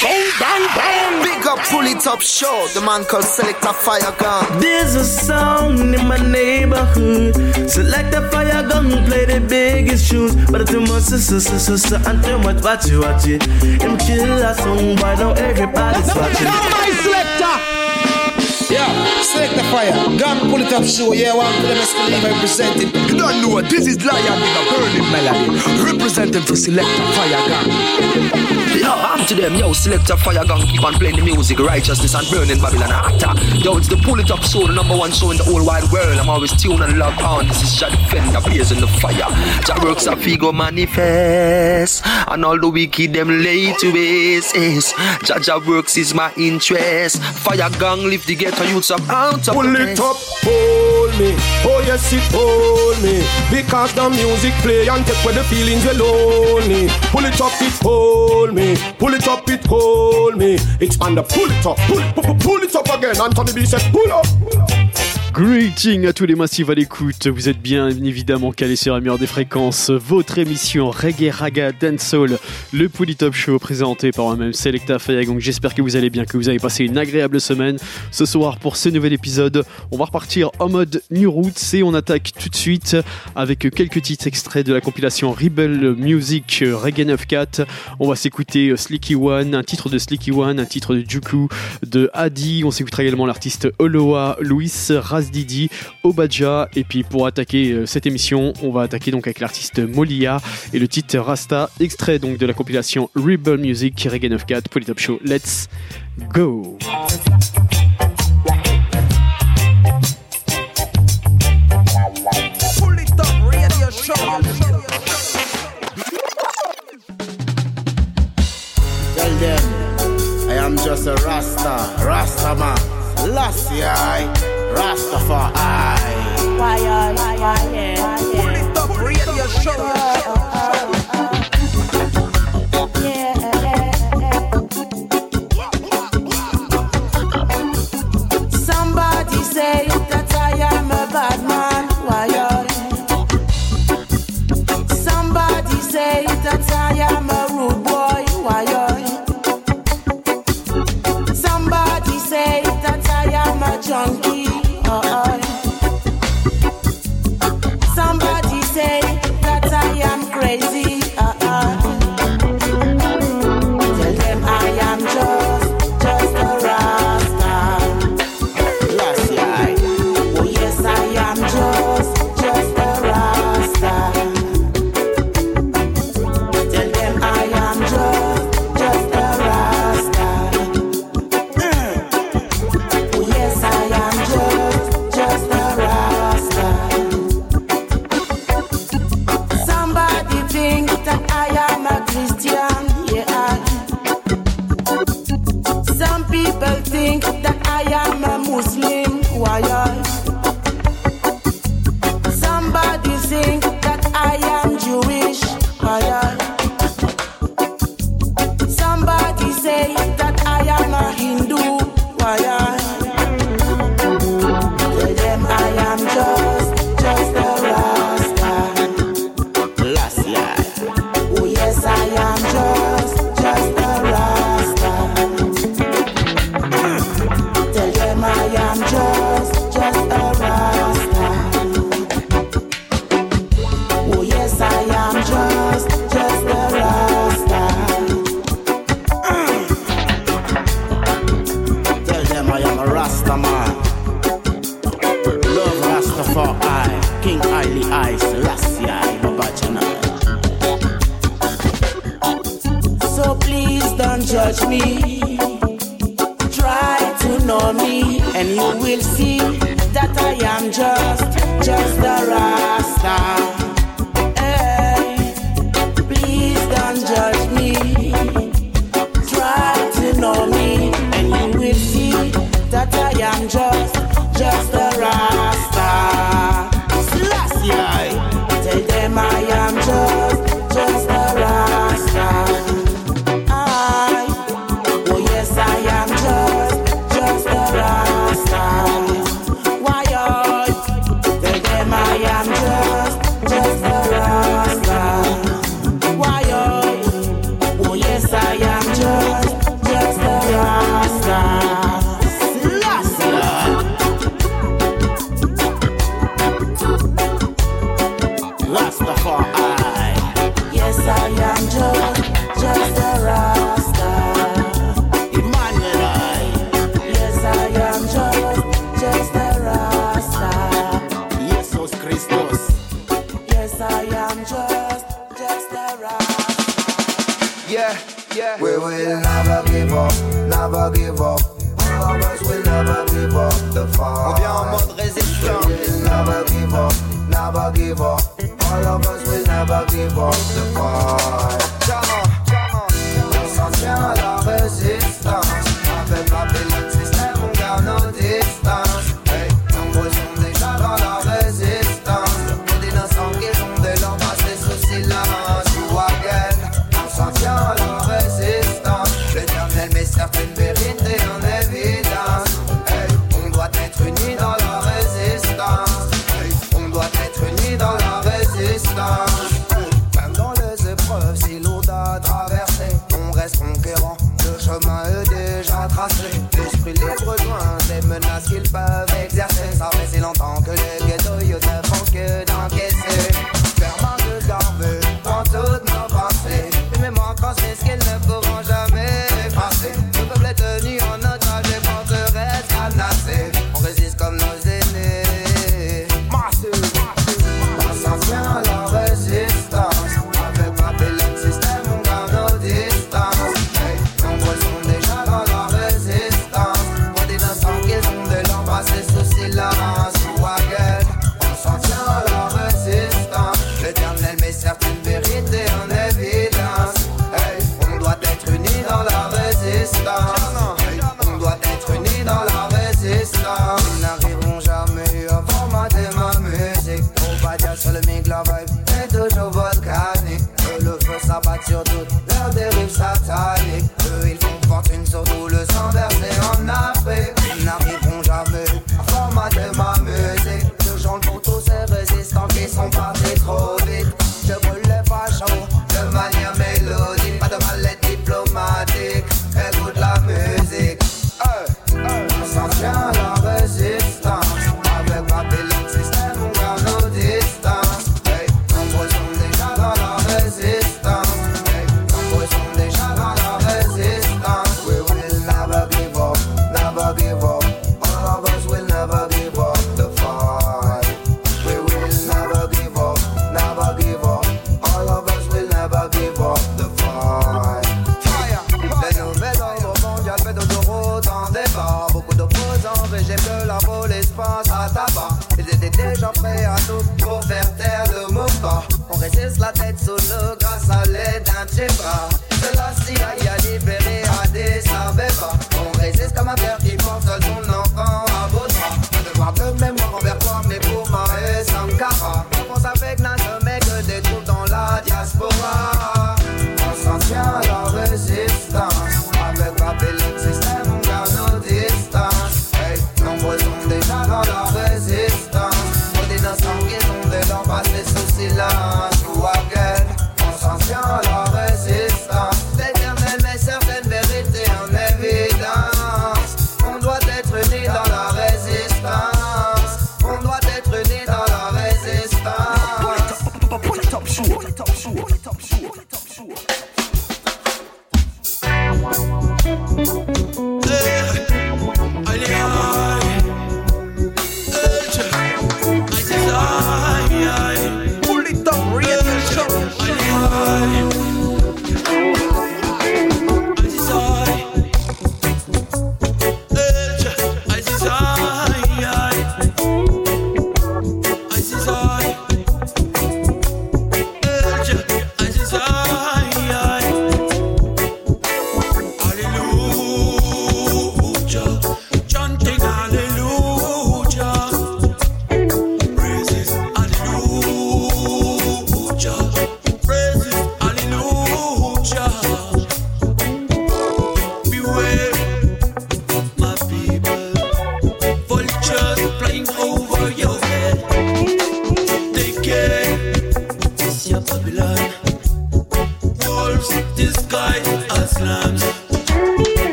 Bang, bang, bang. Big up, pull it up, show. The man called Select a Fire Gun. There's a song in my neighborhood. Select a fire gun, play the biggest tunes. But too much, sister, sister, sister, and too much, watch it, watch it. Him kill a song, why now everybody's watching. Now my selector. Yeah, select the fire. Gun, pull it up, show. Yeah, one for them escalate representing. You don't know what this is Lion with a burning melody. Representing for select Selector Fire Gang. Yo, I'm to them, yo, Selector Fire Gang. Keep on playing the music, righteousness and burning Babylon actor. Yo, it's the Pull It Up show, the number one show in the whole wide world. I'm always tuned and locked on. This is Jah Defender, blazing the fire. Jah works a figo manifest. And all the wicked them lay to waste. Yes. Jah Jah works is my interest. Fire Gang lift the ghetto youths up out of Pull it up, hold me. Oh yes, it hold me. Because the music play and take away the feelings we lonely. Pull it up, it hold me. Pull it up, it hold me. Expand the pull it up, pull it, pull, pull it up again. Anthony B said, pull up. Pull up. Greeting à tous les massifs à l'écoute. Vous êtes bien évidemment calés sur la meilleure des fréquences. Votre émission Reggae Raga Dancehall, le Polytop Show présenté par moi-même Selecta Fayagong. J'espère que vous allez bien, que vous avez passé une agréable semaine. Ce soir, pour ce nouvel épisode, on va repartir en mode New Roots et on attaque tout de suite avec quelques titres extraits de la compilation Rebel Music Reggae 94. On va s'écouter Slicky One, un titre de Slicky One, un titre de Juku, de Adi. On s'écoutera également l'artiste Oloa, Razdidi, Obadja. Et puis pour attaquer euh, cette émission, on va attaquer donc avec l'artiste Molia et le titre Rasta, extrait donc de la compilation Rebel Music Reggae 94 Polytop Show. Let's go! Tell them I am just a Rasta, Rasta man. Last year, Rasta for I. Why, why, why, why, Pull it up, radio show.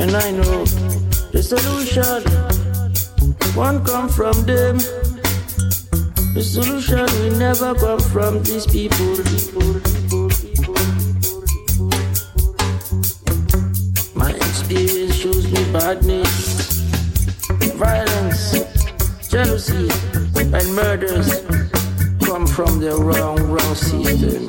And I know the solution won't come from them. The solution will never come from these people. My experience shows me badness, violence, jealousy, and murders come from the wrong, wrong system.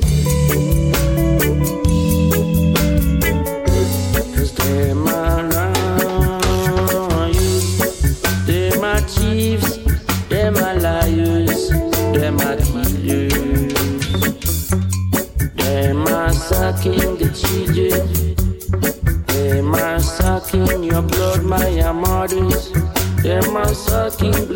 working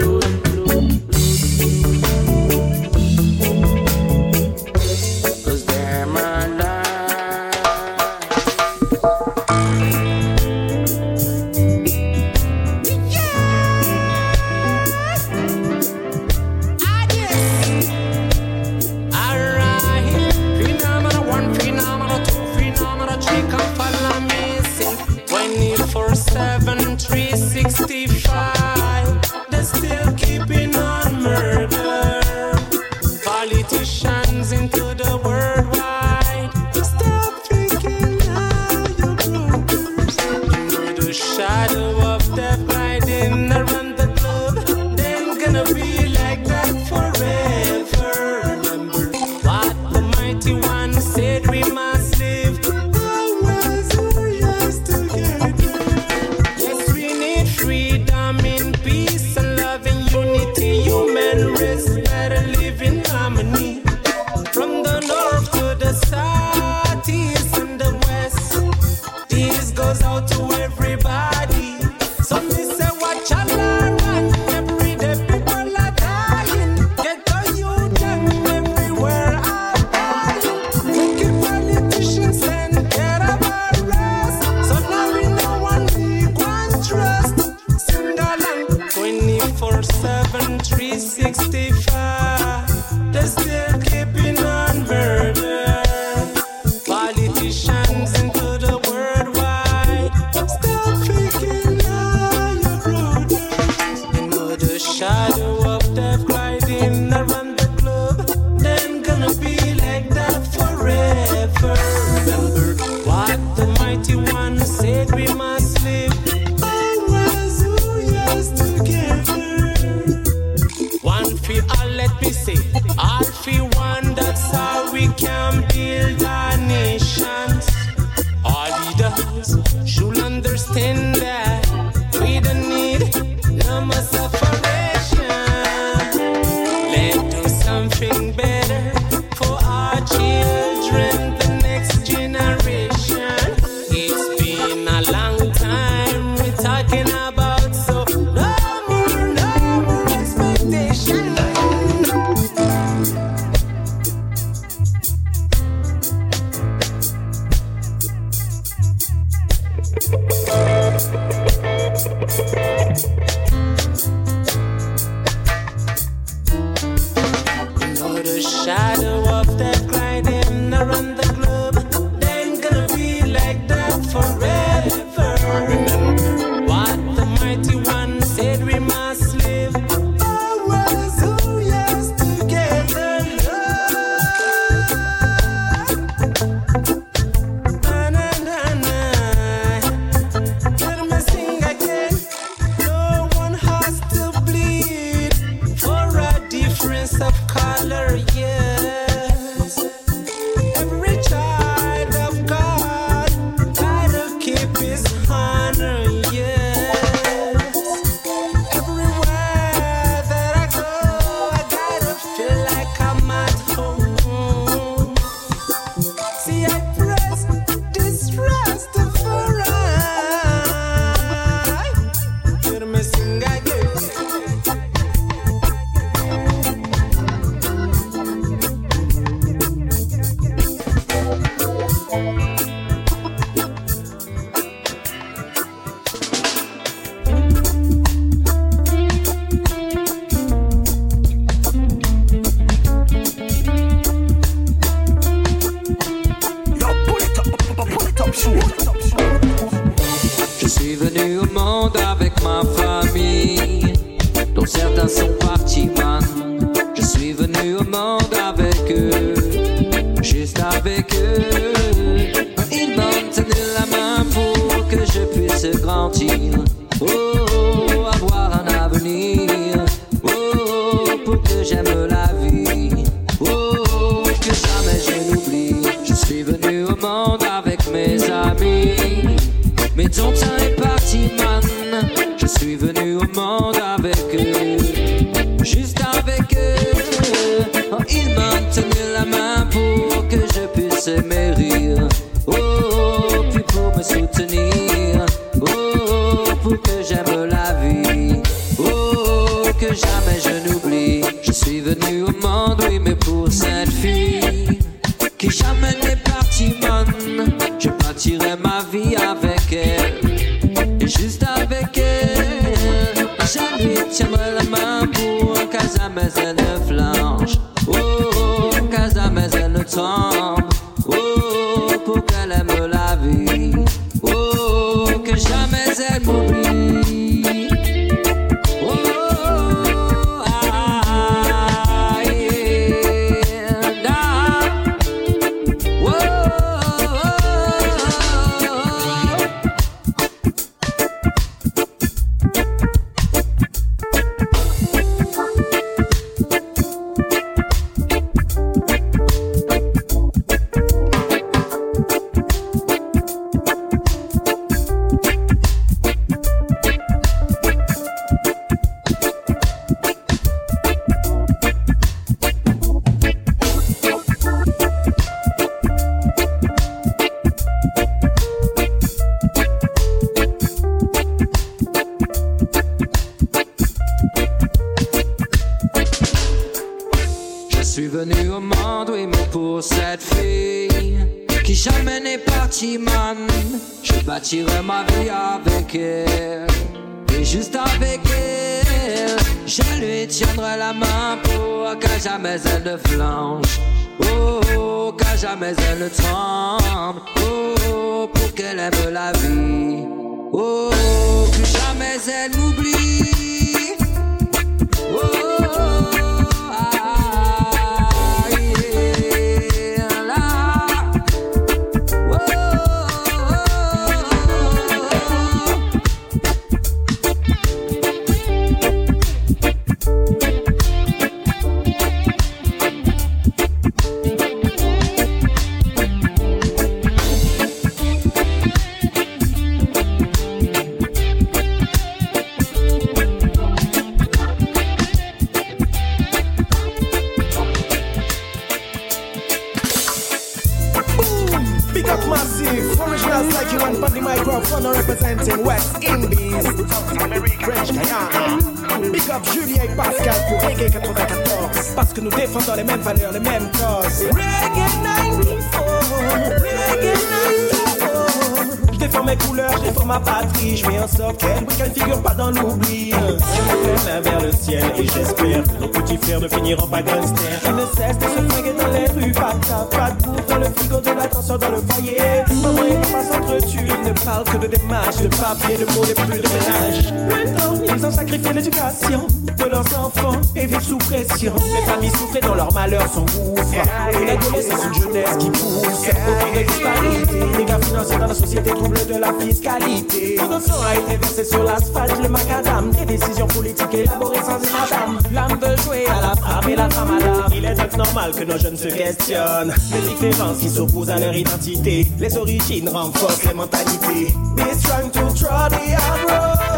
malheur sont gouffres. Et l'adolescence, c'est une jeunesse qui pousse. Autant de disparités, les gars financiers dans la société troublent de la fiscalité. Tout notre sang a été versé sur l'asphalte, le macadam. Des décisions politiques élaborées sans une madame. L'âme veut jouer à la frappe et la trame à l'âme. Il est donc normal que nos jeunes se questionnent. Les différences qui s'opposent à leur identité. Les origines renforcent les mentalités. Be strong to try the hard road.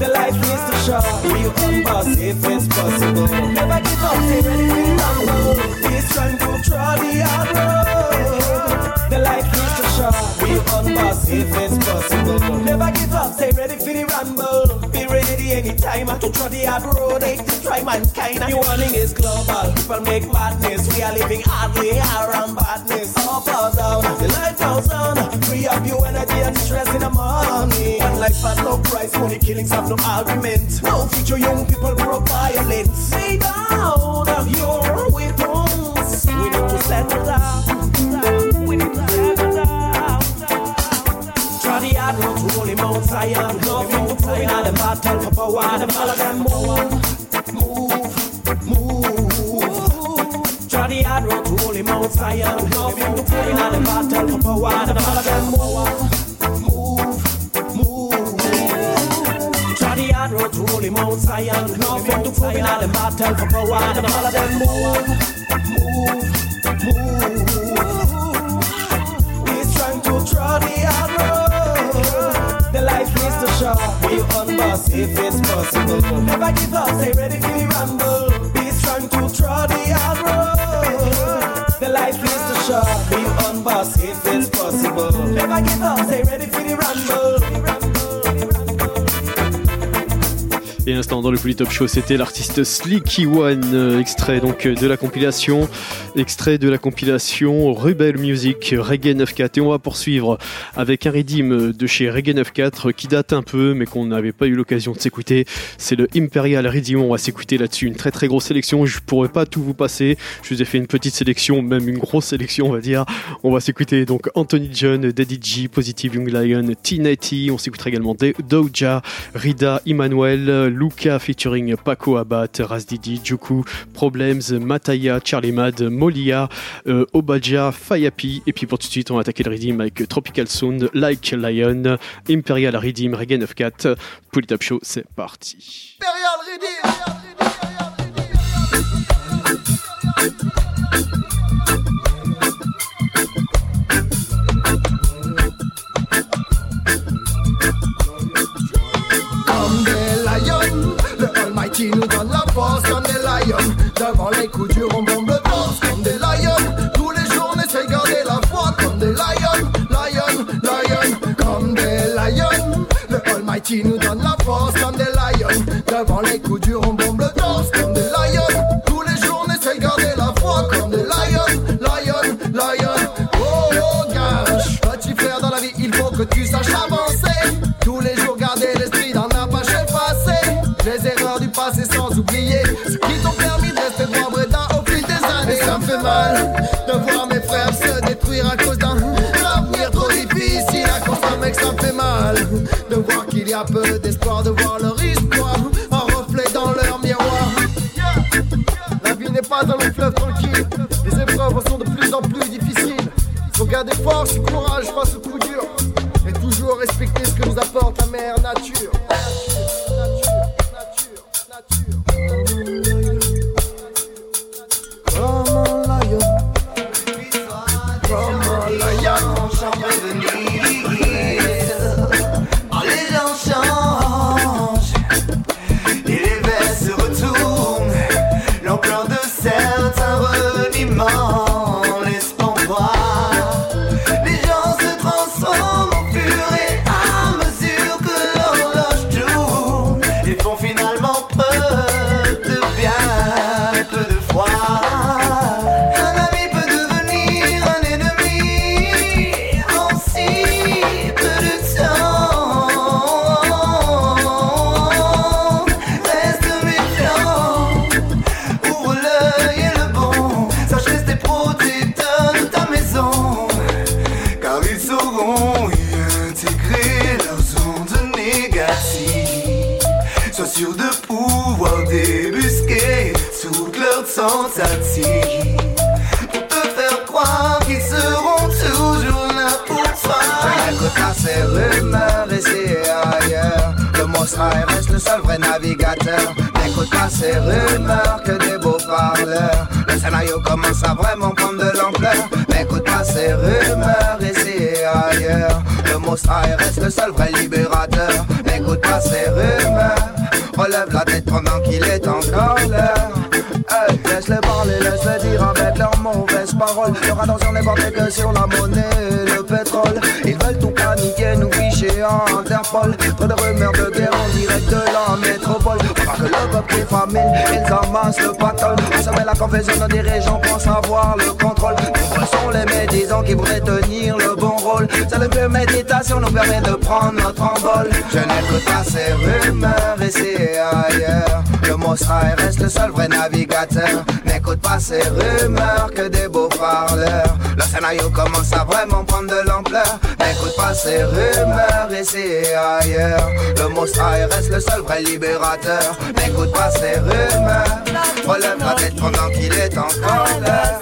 The life is too short. You unboss if it's possible. Never give up, stay ready Ready anytime to try the hard road. Ain't to try mankind. The warning is global. People make madness. We are living hardly around badness. Up or down, the life goes on. Free up your energy and stress in the morning. One life has no price. Money killings have no argument. No future young people grow violent. Battle for power. The follow them move, move, move. Try the hard road to holy Mount Zion. Nothing to put in the battle for power. The follow them move, move, move. Try the hard road to holy Mount Zion. Nothing to put in the battle for power. The follow them move, move, Et l'instant dans le Polytop Show, c'était l'artiste Slicky One, euh, extrait donc euh, de la compilation, extrait de la compilation Rebel Music Reggae 94. Et on va poursuivre avec un redeem de chez Reggae 94 qui date un peu, mais qu'on n'avait pas eu l'occasion de s'écouter. C'est le Imperial Redeem. On va s'écouter là-dessus une très très grosse sélection. Je pourrais pas tout vous passer. Je vous ai fait une petite sélection, même une grosse sélection, on va dire. On va s'écouter donc Anthony John, Daddy G, Positive Young Lion, T90. On s'écoutera également Doja, Rida, Emmanuel, Luca featuring Paco Abad, Razdidi, Juku, Problems, Mataya, Charlie Mad, Molia, euh, Obaja, Fayapi. Et puis pour tout de suite, on va attaquer le Redeem avec Tropical Sound, Like Lion, Imperial Redeem, Reggae 94. Polytop Show, c'est parti. Des lions, le Almighty nous donne la force comme des lions. Devant les coups durs, on Almighty nous donne la force comme des lions. Devant les coups durs, on bombe le comme des lions. Tous les jours, on de garder la foi comme des lions, lions, lions. Oh, oh, gage, petit frère dans la vie, il faut que tu saches avancer. Tous les jours, garder l'esprit la page effacée. Les erreurs du passé sans oublier ce qui t'ont permis de rester droit au fil des années. Ça me fait mal de voir mes frères se détruire à voir qu'il y a peu d'espoir, de voir leur histoire en reflet dans leur miroir. La vie n'est pas un long fleuve tranquille. Les épreuves sont de plus en plus difficiles. Faut garder force et courage face aux coups durs. Et toujours respecter ce que nous apporte la mère nature. Le seul vrai navigateur. N'écoute pas ces rumeurs que des beaux parleurs. Le scénario commence à vraiment prendre de l'ampleur. N'écoute pas ces rumeurs ici et ailleurs. Le monstre reste le seul vrai libérateur. N'écoute pas ces rumeurs. Relève la tête pendant qu'il est encore l'heure. Laisse-les parler, laisse-les dire avec leurs mauvaises paroles. Leur attention n'est portée que sur la monnaie et le pétrole. Ils veulent tout paniquer, nous ficher en Interpol. Trop de rumeurs de guerre de la métropole. Pendant que le peuple est famine, ils amassent le pactole. On se met la confession, nos dirigeants pensent avoir le contrôle. Nombreux sont les médisants qui voudraient tenir le bon rôle. Seule que méditation nous permet de prendre notre envol. Je n'écoute pas ces rumeurs ici et ailleurs. Le monstre reste le seul vrai navigateur. N'écoute pas ces rumeurs que des beaux parleurs. Le scénario commence à vraiment prendre de l'ampleur. N'écoute pas ces rumeurs ici et ailleurs. Le monstre reste le seul vrai libérateur. N'écoute pas ces rumeurs. Relève la tête pendant qu'il est encore l'heure.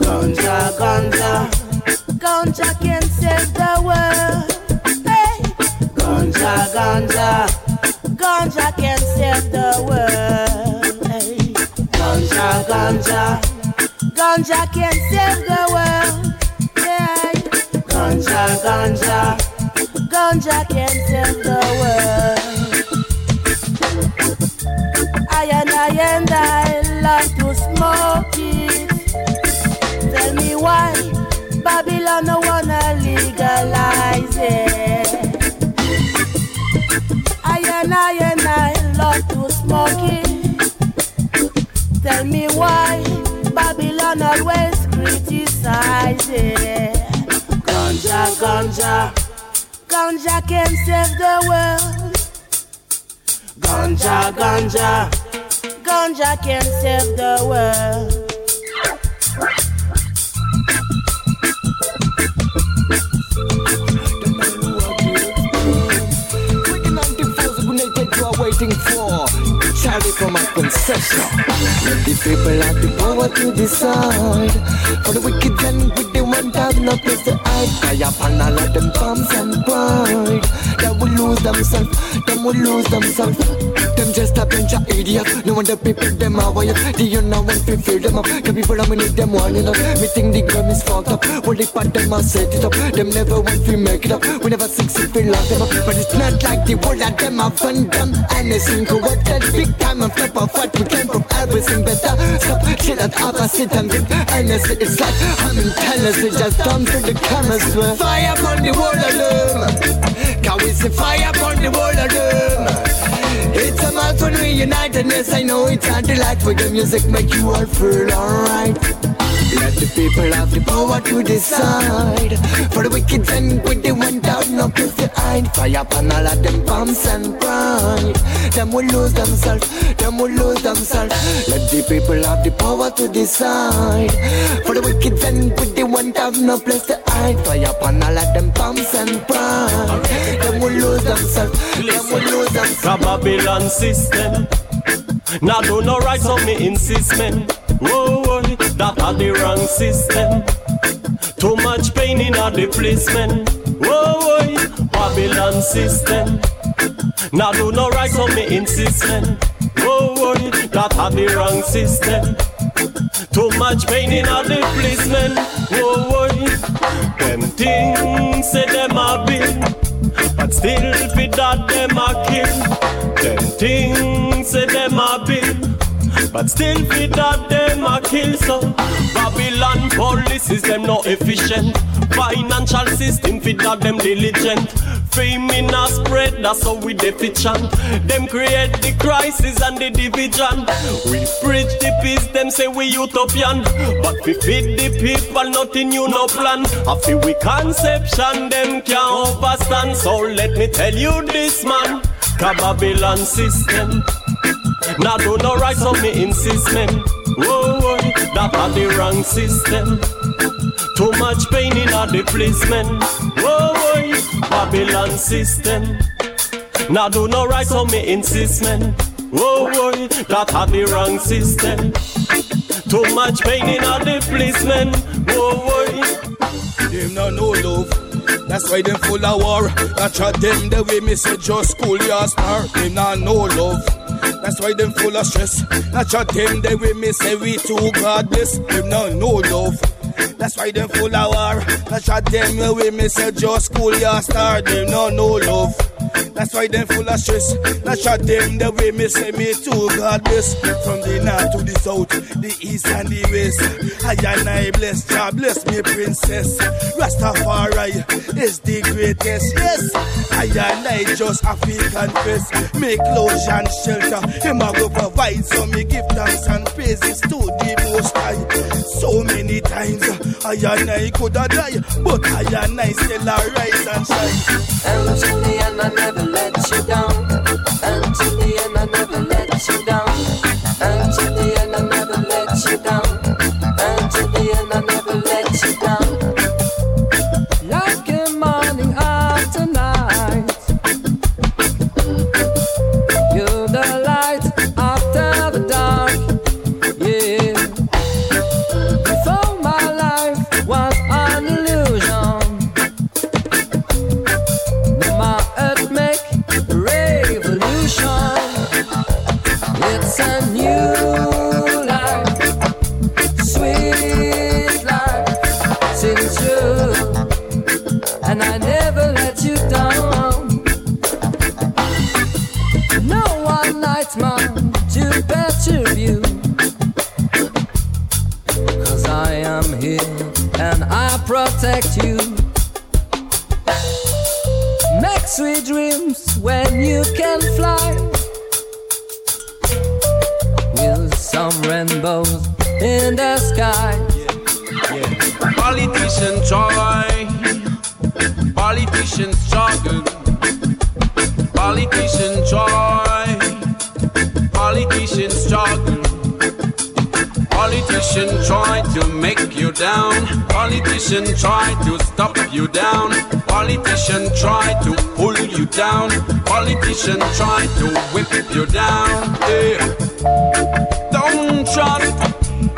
Ganja, ganja, ganja can save the world. Hey, ganja, ganja, ganja can save the world. Ganja, ganja, ganja can save the world. Yeah, ganja, ganja, ganja can save the world. I and I and I love to smoke it. Tell me why Babylon no wanna legalize it. I and I and I love to smoke it. Tell me why Babylon always criticize. Ganja, ganja, ganja can save the world. Ganja, ganja, ganja can save the world. waiting for Charlie from a concession. Let the people have the power to decide. For the wicked and the one have no place to hide. Fire upon all of them bombs and pride. They will lose themselves, them will lose themselves. Them just a bunch of idiots. No wonder people them are wired Do you know when we fill them up? The people dominate them you know Me think the gun is fucked up. Well they part them and set it up. Them never want to make it up. We never succeed we lock them up. But it's not like the whole of them are fun dumb And a single word that big time and flip off what we came from. Everything better. Stop shit at opposite and big Honestly it's like I'm in Tennessee Just down to the where Fire upon the of them Can we see fire upon the of them it's a month when we unite and yes I know it's like for the music make you all feel alright Let the people have the power to decide. For the wicked and with the one down no to hide Fire upon all of them bombs and pride. Them will lose themselves, them will lose themselves. Let the people have the power to decide. For the wicked and with the one down no place to hide. Fire upon all of them bombs and pride. Them will lose themselves, them will lose themselves. The Babylon system. Now do no right, so me insist, man. Whoa, that are the wrong system. Too much pain in a the placement. Whoa, Babylon system. Now do no right, so me insist, man. Whoa, whoa, that are the wrong system. Too much pain in a the placement. Whoa, them things say them a been. But still fi that them a kill Them things say them a build But still fi that them a kill So Babylon policies them no efficient. Financial system fi that them diligent. Fame in a spread, that's how we deficient. Them create the crisis and the division. We preach the peace, them say we utopian. But we feed the people, nothing new, no plan. I we conception, them can't overstand. So let me tell you this man. Babylon system Now do no right, so me insist, man Whoa, whoa, that are the wrong system Too much pain in a the placement Whoa, whoa, Babylon system Now do no right, so me insist, man. Whoa, whoa, that had the wrong system. Too much pain in all the policemen. Whoa, whoa. Them no know love. That's why them full of war. That's why them the way me say just school your star. Them not know love. That's why them full of stress. That's why them the with me say we too God bless. Them not know love. That's why them full of war. That's why them the way me say just school your star. Them not know love. That's why them full of stress. That's why them the way me say me too God bless. From the north to the south, the east and the west. I and I bless, God bless me princess. Rastafari is the greatest. Yes, I and I just have to confess. Make clothes and shelter. Him a go provide, so me give thanks and praises to the Most High. So many times I and I could have died, but I and I still arise and shine. I never let you down. Until the end, I never protect you. Make sweet dreams when you can fly. With some rainbows in the sky. Politicians try, politicians struggle, Politicians try to make you down. Politicians try to stop you down. Politicians try to pull you down. Politicians try to whip you down. Yeah. Don't trust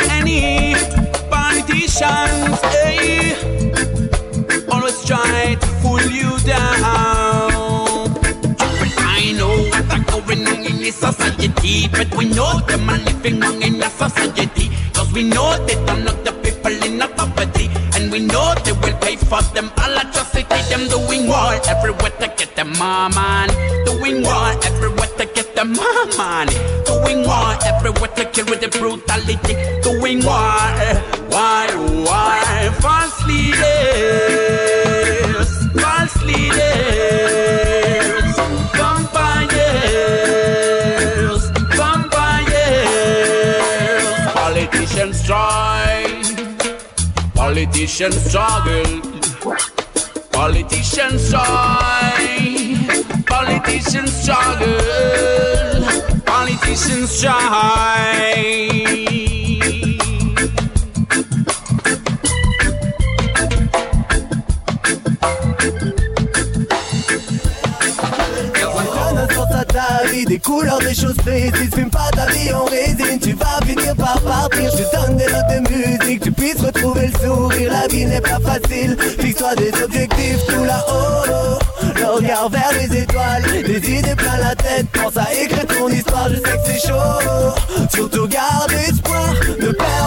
any politicians. Hey. Always try to pull you down. I know what's going on in this society, but we know the man living wrong in the society. We know they don't know the people in poverty. And we know they will pay for them all atrocity. Them doing war everywhere to get them man. Doing war everywhere to get them man. Doing war everywhere to kill with the brutality. Doing war, eh, why, why? False leaders, eh? Try, politicians struggle, politicians try, politicians struggle, politicians try. Des couleurs, des choses précises. Fume pas ta vie en résine, tu vas finir par partir. Je donne des notes de musique, tu puisses retrouver le sourire. La vie n'est pas facile, fixe-toi des objectifs tout là-haut. Le regard vers les étoiles, des idées plein la tête. Pense à écrire ton histoire, je sais que c'est chaud. Surtout garde espoir, ne perds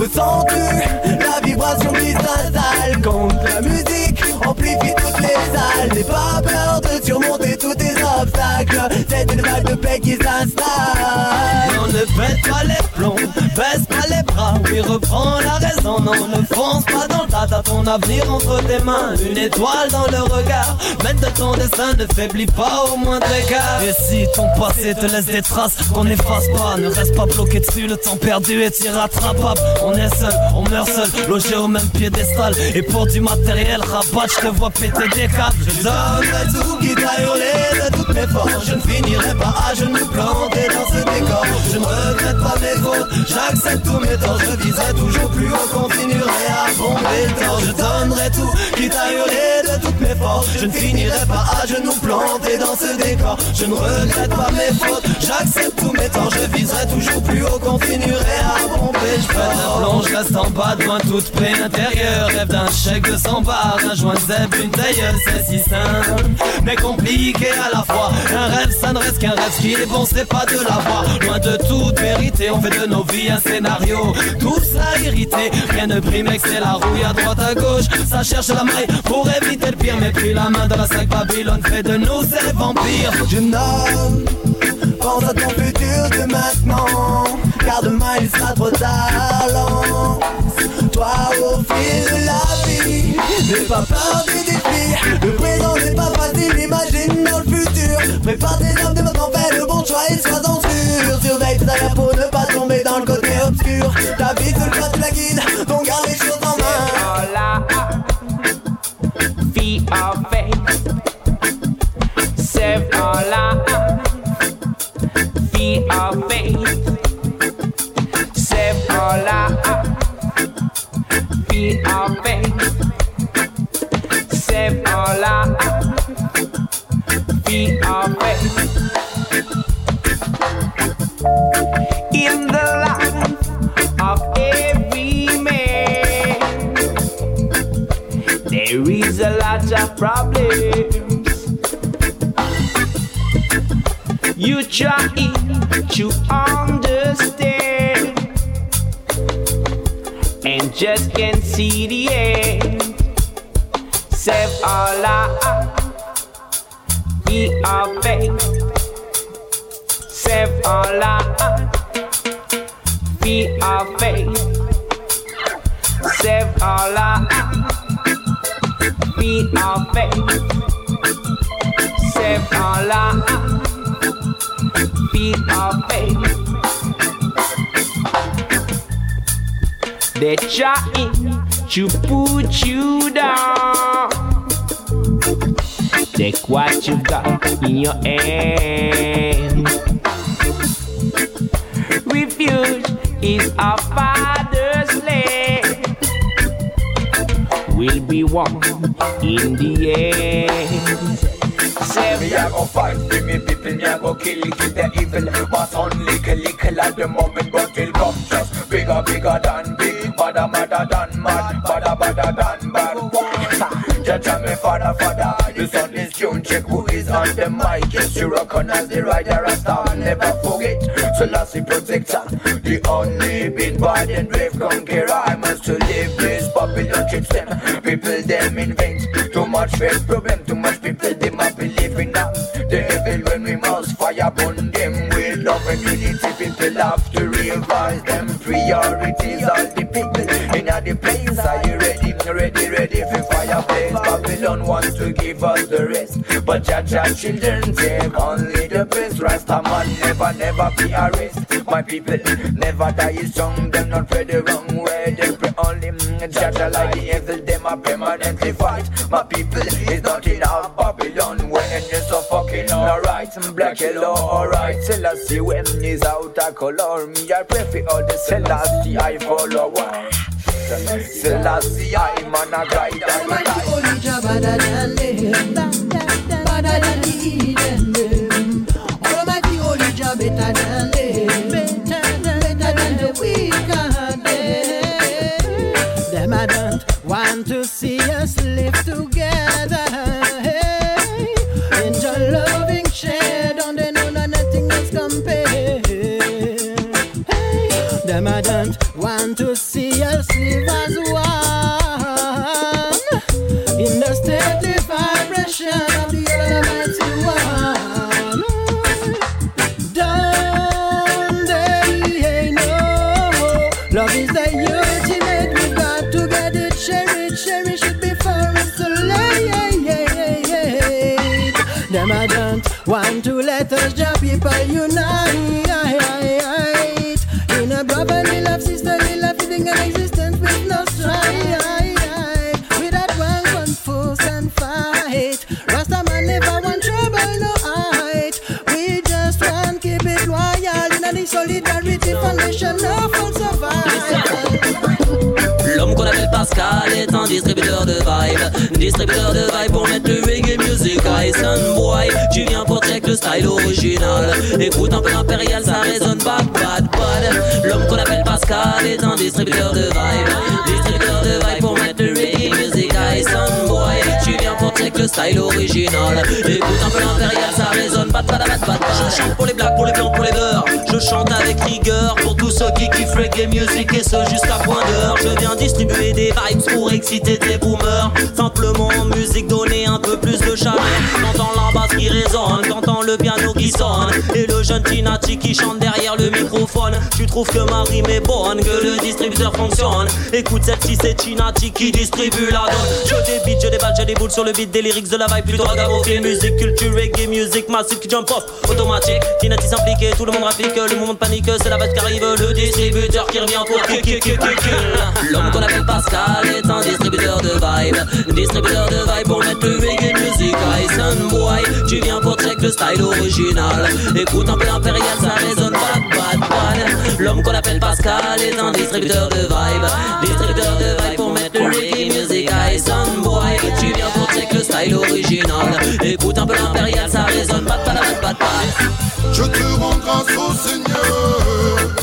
Ressens-tu la vibration qui s'installe quand la musique amplifie toutes les salles N'aie pas peur de surmonter tous tes obstacles. C'est une vague de paix qui s'installe. Non, ne pète pas les plombs, baisse pas les oui, reprends la raison. Non, ne fonce pas dans le tas, ton avenir entre tes mains, une étoile dans le regard. Mène de ton destin, ne faiblis pas au moindre écart. Et si ton passé te laisse des traces, qu'on n'efface pas, ne reste pas bloqué dessus, le temps perdu est irrattrapable. On est seul, on meurt seul, logé au même piédestal. Et pour du matériel, rabat, je te vois péter des câbles. Je donne tout qui t'a hurlé Je ne finirai pas à genoux planté dans ce décor. Je ne regrette pas mes fautes, j'accepte tous mes torts. Je viserai toujours plus haut, continuerai à bomber temps. Je donnerai tout, quitte à hurler de toutes mes forces. Je ne finirai pas à genoux planté dans ce décor. Je ne regrette pas mes fautes, j'accepte tous mes torts. Je viserai toujours plus haut, continuerai à bomber le Fais la plonge, reste en bas devant toute peine intérieure. Rêve d'un chèque de 100 bars, d'un joint de zèbre, une tailleuse, c'est si simple. Mais compliqué à la fois. Un rêve, ça ne reste qu'un rêve. Ce qui est bon, c'est pas de l'avoir. Loin de toute vérité, on fait de nos vies un scénario. Tout ça irrité, rien ne prime, mec, c'est la rouille à droite à gauche. Ça cherche la maille pour éviter le pire. Mais puis la main dans la sac Babylone fait de nous ces vampires. Jeune homme, pense à ton futur de maintenant. Car demain il sera trop lance Toi au fil de la vie, n'aie pas peur des défis. Le présent n'est pas facile. Prépare tes hommes, dès maintenant fais le bon choix et sois en sûr. Surveille tes arrières pour ne pas tomber dans le côté obscur. Ta vie seule toi tu la guides, donc garde les choses en main. Feet of faith. Save all our feet of faith. Save all our feet of faith. Save all our feet of faith. In the life of every man, there is a lot of problems. You try to understand and just can't see the end. Save our feet of faith. Save all our feet of faith. Save all our feet of faith. Save all our feet of faith. They're trying to put you down. Take what you've got in your hand. Refuge is our father's land. We'll be one in the end. say Me a go fight for me people, me a go kill, kill the evil But only little, little at the moment, but will come just bigger, bigger than big Badder, badder than mad, badder, badder than bad Judge me father, father, son this tune Check who is on the mic, yes you recognize the rider and star Never forget, Selassie protector The only big bad and brave conqueror. I must to live this Babylon tricks them People them invent Too much faith problem, too much people them a believe in them. The evil when we must fire burn them With love and unity people have to revise them. Priorities all the people. In the place Are Babylon wants to give us the rest. But our children take only the best. Rasta man never, never be a risk My people never die strong. Them not pray the wrong way. They pray only mm, judge like the evil Them a permanently fight. My people is not in our Babylon When you're so fucking alright. Black yellow alright. Selassie when is out of color. Me I pray for all the Selassie I follow? Selassie I man a guide guide Holy Jah better than the Eden them. Almighty Holy Jah better than better than the them. I don't want to see us live together. Hey, loving shade, and they know nothing them I don't want to see us don't want to let us just people unite Pascal est un distributeur de vibe. Distributeur de vibe pour mettre le reggae music. Ison boy, tu viens pour check le style original. Écoute un peu l'impérial, ça résonne bad, bad, bad. L'homme qu'on appelle Pascal est un distributeur de vibe. Distributeur de vibe le style original. Écoute un peu l'impérial, ça résonne bad, bad, bad. Je chante pour les blacks, pour les blancs, pour les beurs. Je chante avec rigueur pour tous ceux qui kiffent reggae music et ce jusqu'à point d'heure. Je viens distribuer des vibes pour exciter des boomers. Simplement en musique, donner un de chaleur. T'entends la basse qui résonne, t'entends le piano qui sonne. Et le jeune Tinati qui chante derrière le microphone. Tu trouves que ma rime est bonne, que le distributeur fonctionne. Écoute celle-ci, c'est Tinati qui distribue la donne. Je débite, je déballe, j'ai des boules sur le beat des lyrics de la vibe plutôt ragamuffin. Musique, culture, reggae, musique, massive qui jump off, automatique. Tinati s'implique, tout le monde rapplique, le moment de panique, c'est la vague qui arrive, le distributeur qui revient pour kick, kick, kick, kick. L'homme qu'on appelle Pascal est un distributeur de vibe. Distributeur de vibe pour mettre le reggae music. Ison boy, tu viens pour check le style original. Écoute un peu l'impérial, ça résonne bad, bad, bad. L'homme qu'on appelle Pascal est un distributeur de vibe. Distributeur de vibe pour mettre le reggae music. Ison boy, tu viens pour check le style original. Écoute un peu l'impérial, ça résonne bad, bad, bad, bad. Je te rends grâce au Seigneur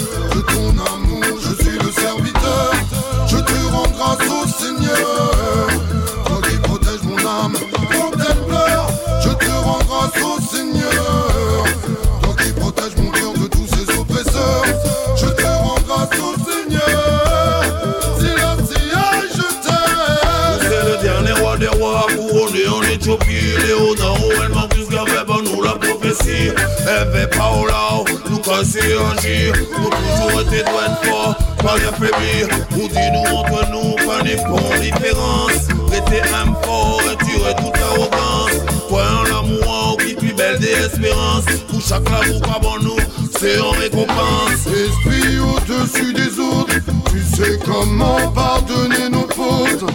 rois couronné en Éthiopie. Léo d'en haut, elle manque plus qu'avait bon nous la prophétie. Elle fait pas au là, nous casser un gire. Nous toujours été être fort, pas rien faiblir. Ou dis-nous entre nous, pas des ponts différence. Rester un fort, retirer toute arrogance. Croyant l'amour, qui plus belle des espérances. Pour chaque labour pas bon nous, c'est en récompense. Esprit au-dessus des autres, tu sais comment pardonner nos fautes.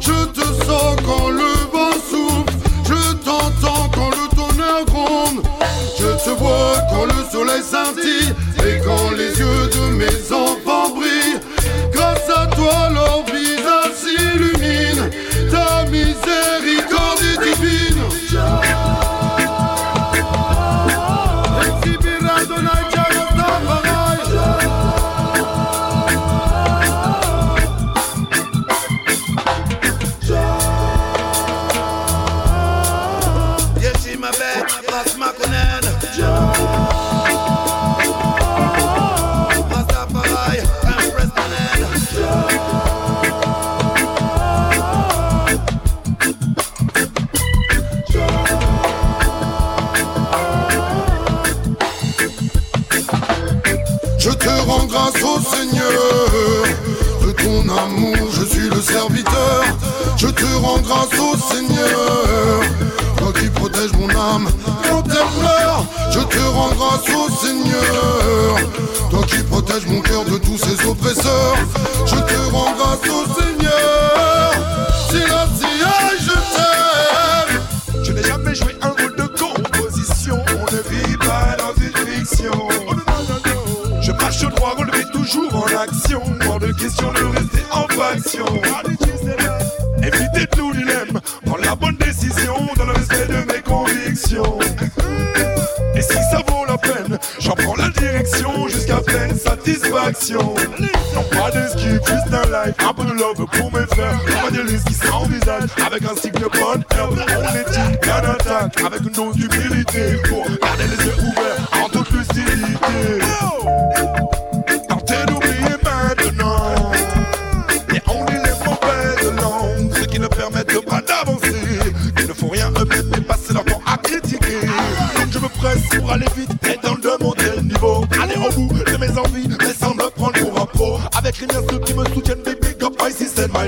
Je te sens quand le scintille et quand les yeux de mes enfants rends grâce au Seigneur, toi qui protèges mon cœur de tous ses oppresseurs. Je te rends grâce au satisfaction. Non pas d'esquive, juste un like, un peu de love pour mes frères. Pas de liste qui s'envisage avec un cycle de bonne herbe. On est bien d'attaque avec une dose d'humilité pour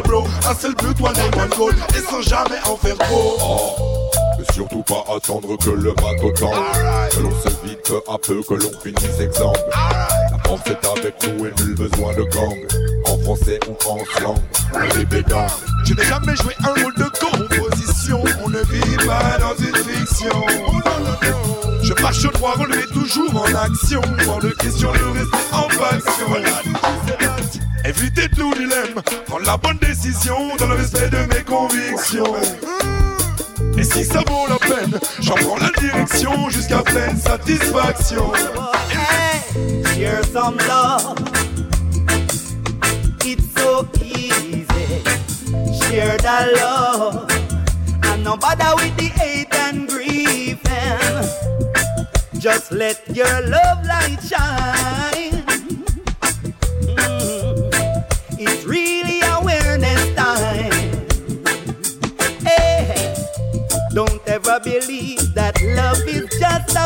my bro. Un seul but, one name, one goal, et sans jamais en faire trop. Et surtout pas attendre que le bateau tangue Que l'on se vide peu à peu, que l'on finisse exsangue La force est avec nous et nul besoin de gang En français ou en slang, bédang Je n'ai jamais joué un rôle de composition. On ne vit pas dans une fiction. Je marche droit, relevé toujours en action. Hors de question de rester en faction. Éviter tout dilemme, prendre la bonne décision dans le respect de mes convictions. Et si ça vaut la peine, j'en prends la direction jusqu'à pleine satisfaction. Hey, share some love. It's so easy. Share the love. And no bother with the hate and grief. Just let your love light shine.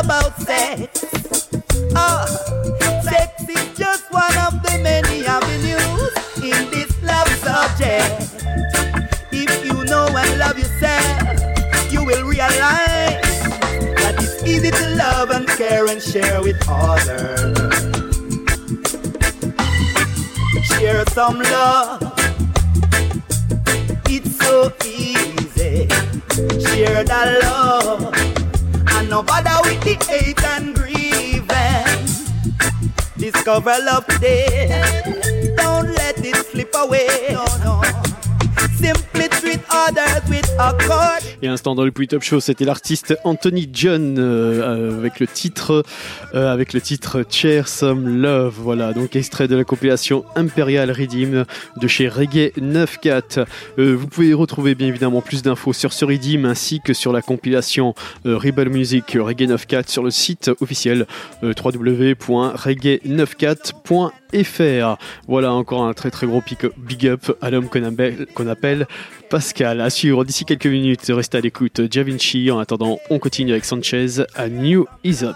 About sex. Ah, sex is just one of the many avenues in this love subject. If you know and love yourself, you will realize that it's easy to love and care and share with others. Share some love. It's so easy. Share the love. And no bother with the hate and grievance. Discover love today. Don't let it slip away. No, no. Simply treat others. Et à l'instant dans le Puy Top Show, c'était l'artiste Anthony John euh, euh, avec le titre euh, avec le titre Share Some Love. Voilà, donc extrait de la compilation Imperial Redeem de chez Reggae 94. Euh, vous pouvez retrouver bien évidemment plus d'infos sur ce Redeem ainsi que sur la compilation euh, Rebel Music Reggae 94 sur le site officiel euh, www.reggae94.fr. Voilà encore un très très gros pick- big up à l'homme qu'on appelle, appelle Pascal. À suivre d'ici quelques minutes, restez à l'écoute. Javinci. En attendant, on continue avec Sanchez à New Is Up.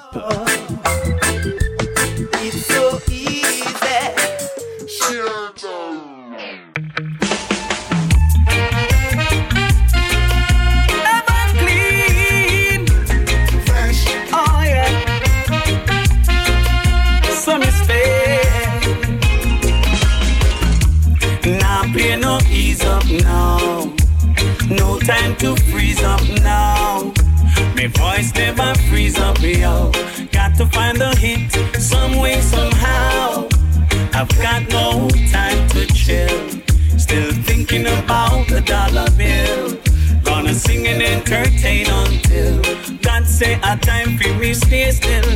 Time to freeze up now. My voice never freeze up, yo. Got to find the hit some way, somehow. I've got no time to chill. Still thinking about the dollar bill. Gonna sing and entertain until God say a time for me stay still.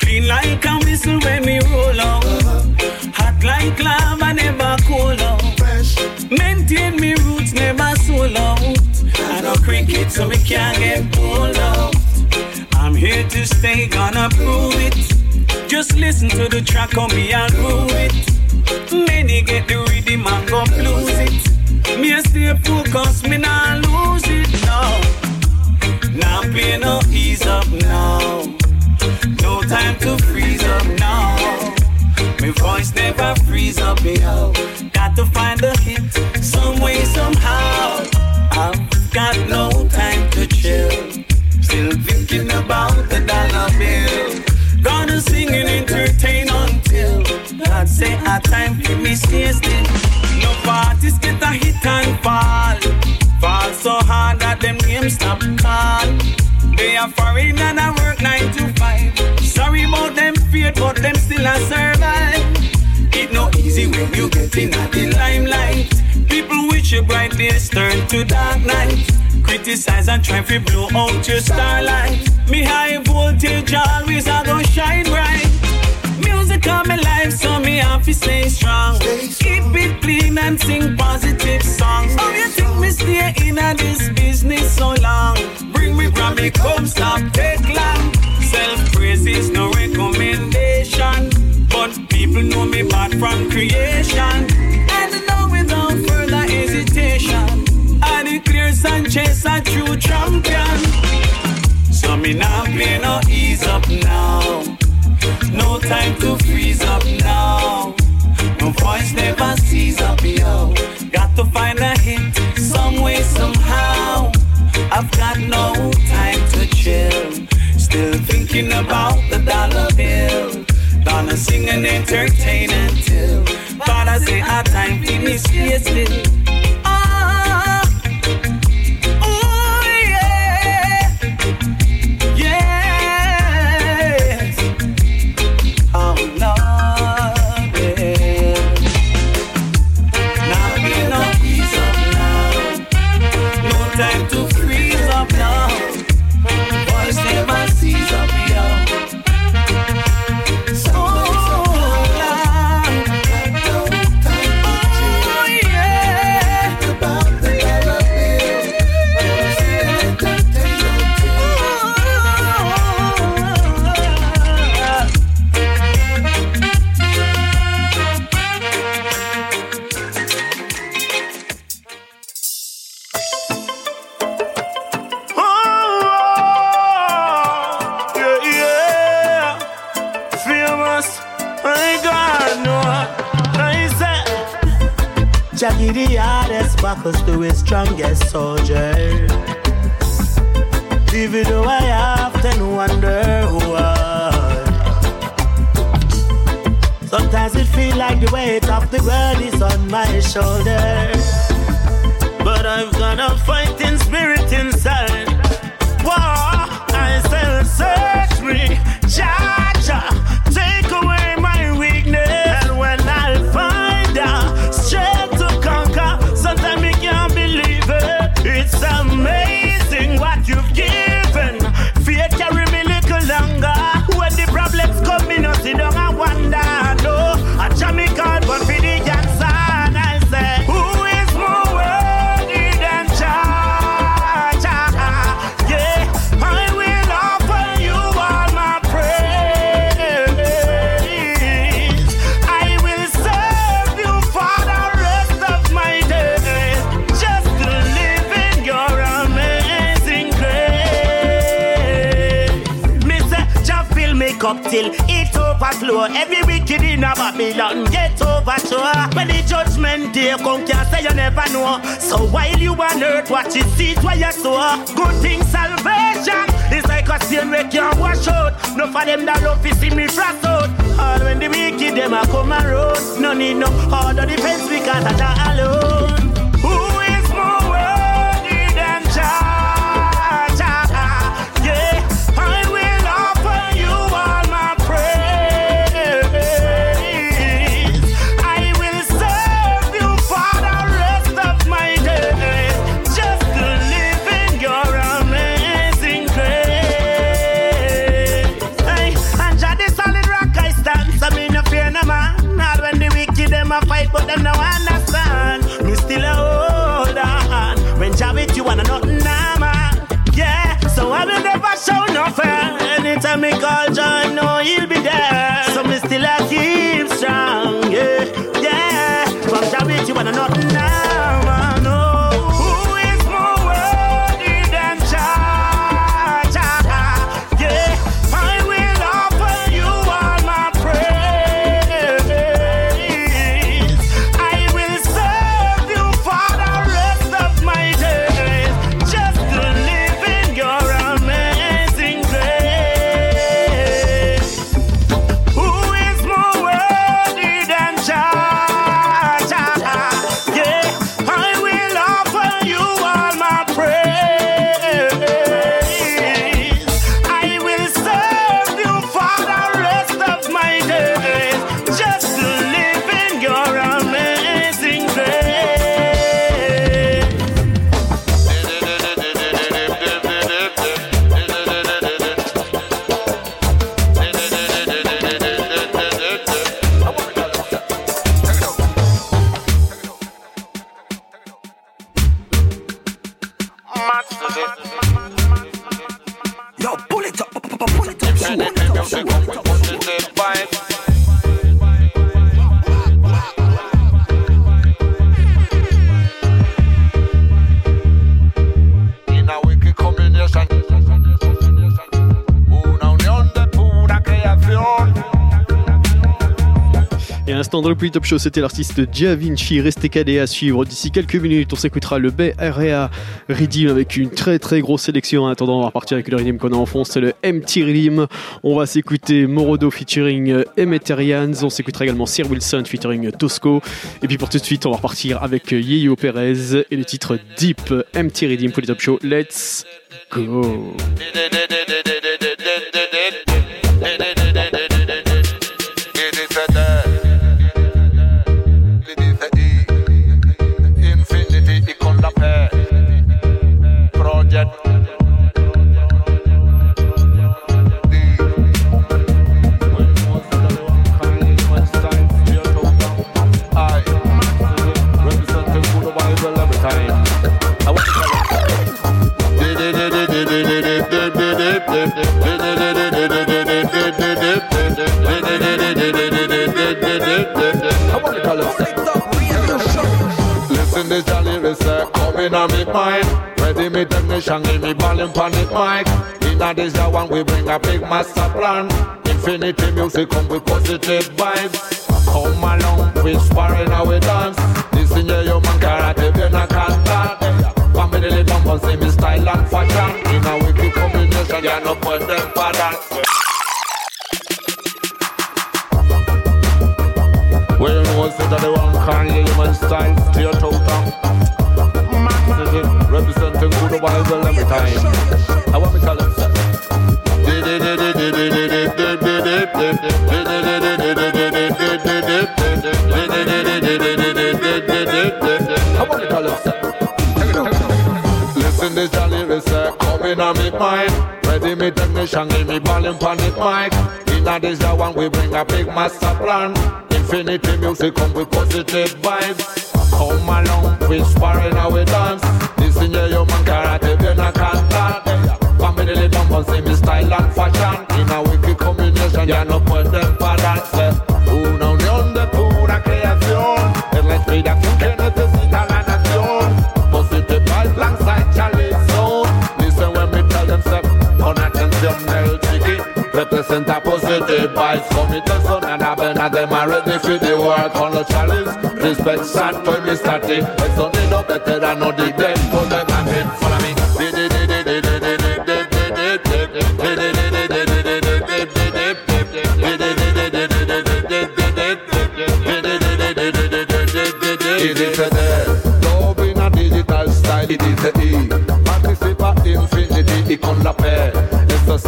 Clean like a whistle when we roll out. Hot like lava, never cool out. Maintain me I know cricket, so we can't get pulled out. I'm here to stay, gonna prove it. Just listen to the track on me and prove it. Many get the rhythm and go lose it. Me a stay focused, me not lose it, no. Now play no ease up now. No time to freeze up now. My voice never freeze up, yo. Got to find the hit some way, somehow. I've got no about the dollar bill. Gonna sing and entertain until God say a time for me stay still. No parties get a hit and fall. Fall so hard that them names stop call. They are foreign and I work nine to five. Sorry about them fear, but them still a survive. It no easy when you get in at the limelight. People wish your brightness turn to dark night. Criticize and try to blow out your starlight. Me high voltage always I go shine bright. Music on my life, so me have to stay strong. Keep it clean and sing positive songs. How you think me stay in this business so long? Bring me from me come stop take long. Self praise is no recommendation, but people know me bad from creation. And hesitation, I declare Sanchez a true champion. So me now play no ease up now. No time to freeze up now. No voice never sees up, yo. Got to find a hit some way, somehow. I've got no time to chill. Still thinking about the dollar bill. Gonna sing and entertain until Father say a time for me stay still. Populi Top Show, c'était l'artiste Gia Vinci, Restez calés à suivre. D'ici quelques minutes, on s'écoutera le Bay Area avec une très très grosse sélection. En attendant, on va repartir avec le Redeem qu'on a en fond, c'est le MT Redeem. On va s'écouter Morodo featuring Emeterians. On s'écoutera également Sir Wilson featuring Tosco. Et puis pour tout de suite, on va repartir avec Yeyo Perez et le titre Deep MT Redeem pour les Top Show. Let's go! inna me mind. Ready me technician, give me volume on the mic. Inna this the one we bring a big master plan. Infinity music come with positive vibes. Come along, we sparring how we dance. This in your human karate, can't contact. Family the number, see me style and fashion. In a wicked combination, you no point them for that. Well, no, say that the one can human style, straight out representing good Bible every time. I want me call it, sir. I want to call it, sir. Listen, this jolly reset coming on me mind. Ready, me technician, give me volume on it mic. In a this the one we bring a big master plan. Infinity music come with positive vibes. Come along, which foreign are we dance? Listen here, you man, karate, be na cantar. Family live on, see me style and fashion. In a wicked combination, you no point them for that. sent a positive vibes Coming to sun and heaven and them are ready for the work on the challenge. Respect sad for me starting It's only no better than no the dead Put them and hit, follow me. It is a digital style, it is a E.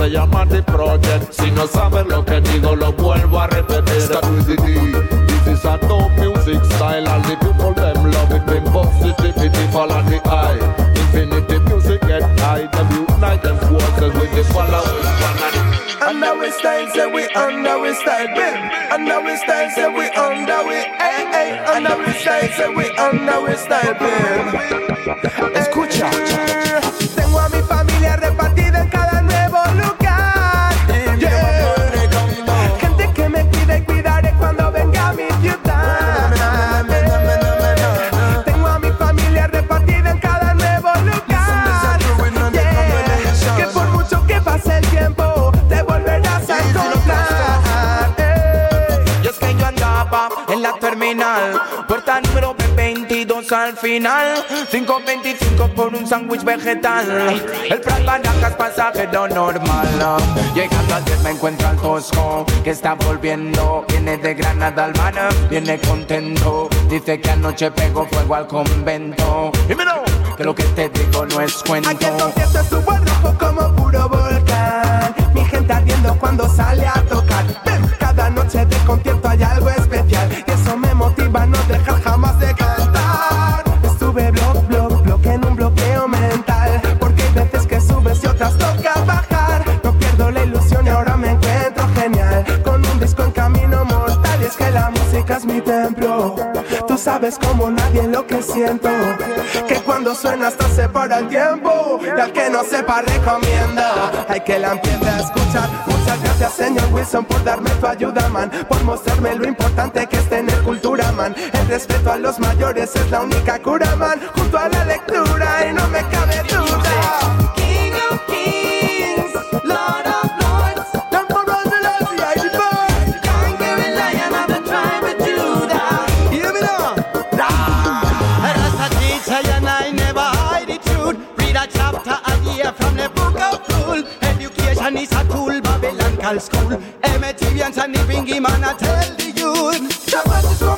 se llama The Project. Si no sabes lo que digo, lo vuelvo a repetir. Start with the D. This is a dope music style, and the people them love it. Bring positivity, follow the eye. Infinity music get high. Them unite them forces with the following one and Under we style, say we under we style, bim. Under we style, say we under we, hey, hey. Under we style, say we under we style, bim. Escucha. 22 al final, 5.25 por un sándwich vegetal. El Prat Baracas pasajero normal. Llegando al 10 me encuentro al Tosco, que está volviendo. Viene de Granada al mar, viene contento. Dice que anoche pegó fuego al convento. Dímelo, que lo que te digo no es cuento. Aquí el concierto estuvo rojo como puro volcán. Mi gente ardiendo cuando sale a tocar. Sabes como nadie lo que siento. Que cuando suena hasta se para el tiempo. Y que no sepa recomienda. Hay que la empiece a escuchar. Muchas gracias señor Wilson por darme tu ayuda man. Por mostrarme lo importante que es tener cultura man. El respeto a los mayores es la única cura man. Junto a la lectura y no me cabe duda. The man I tell the youth.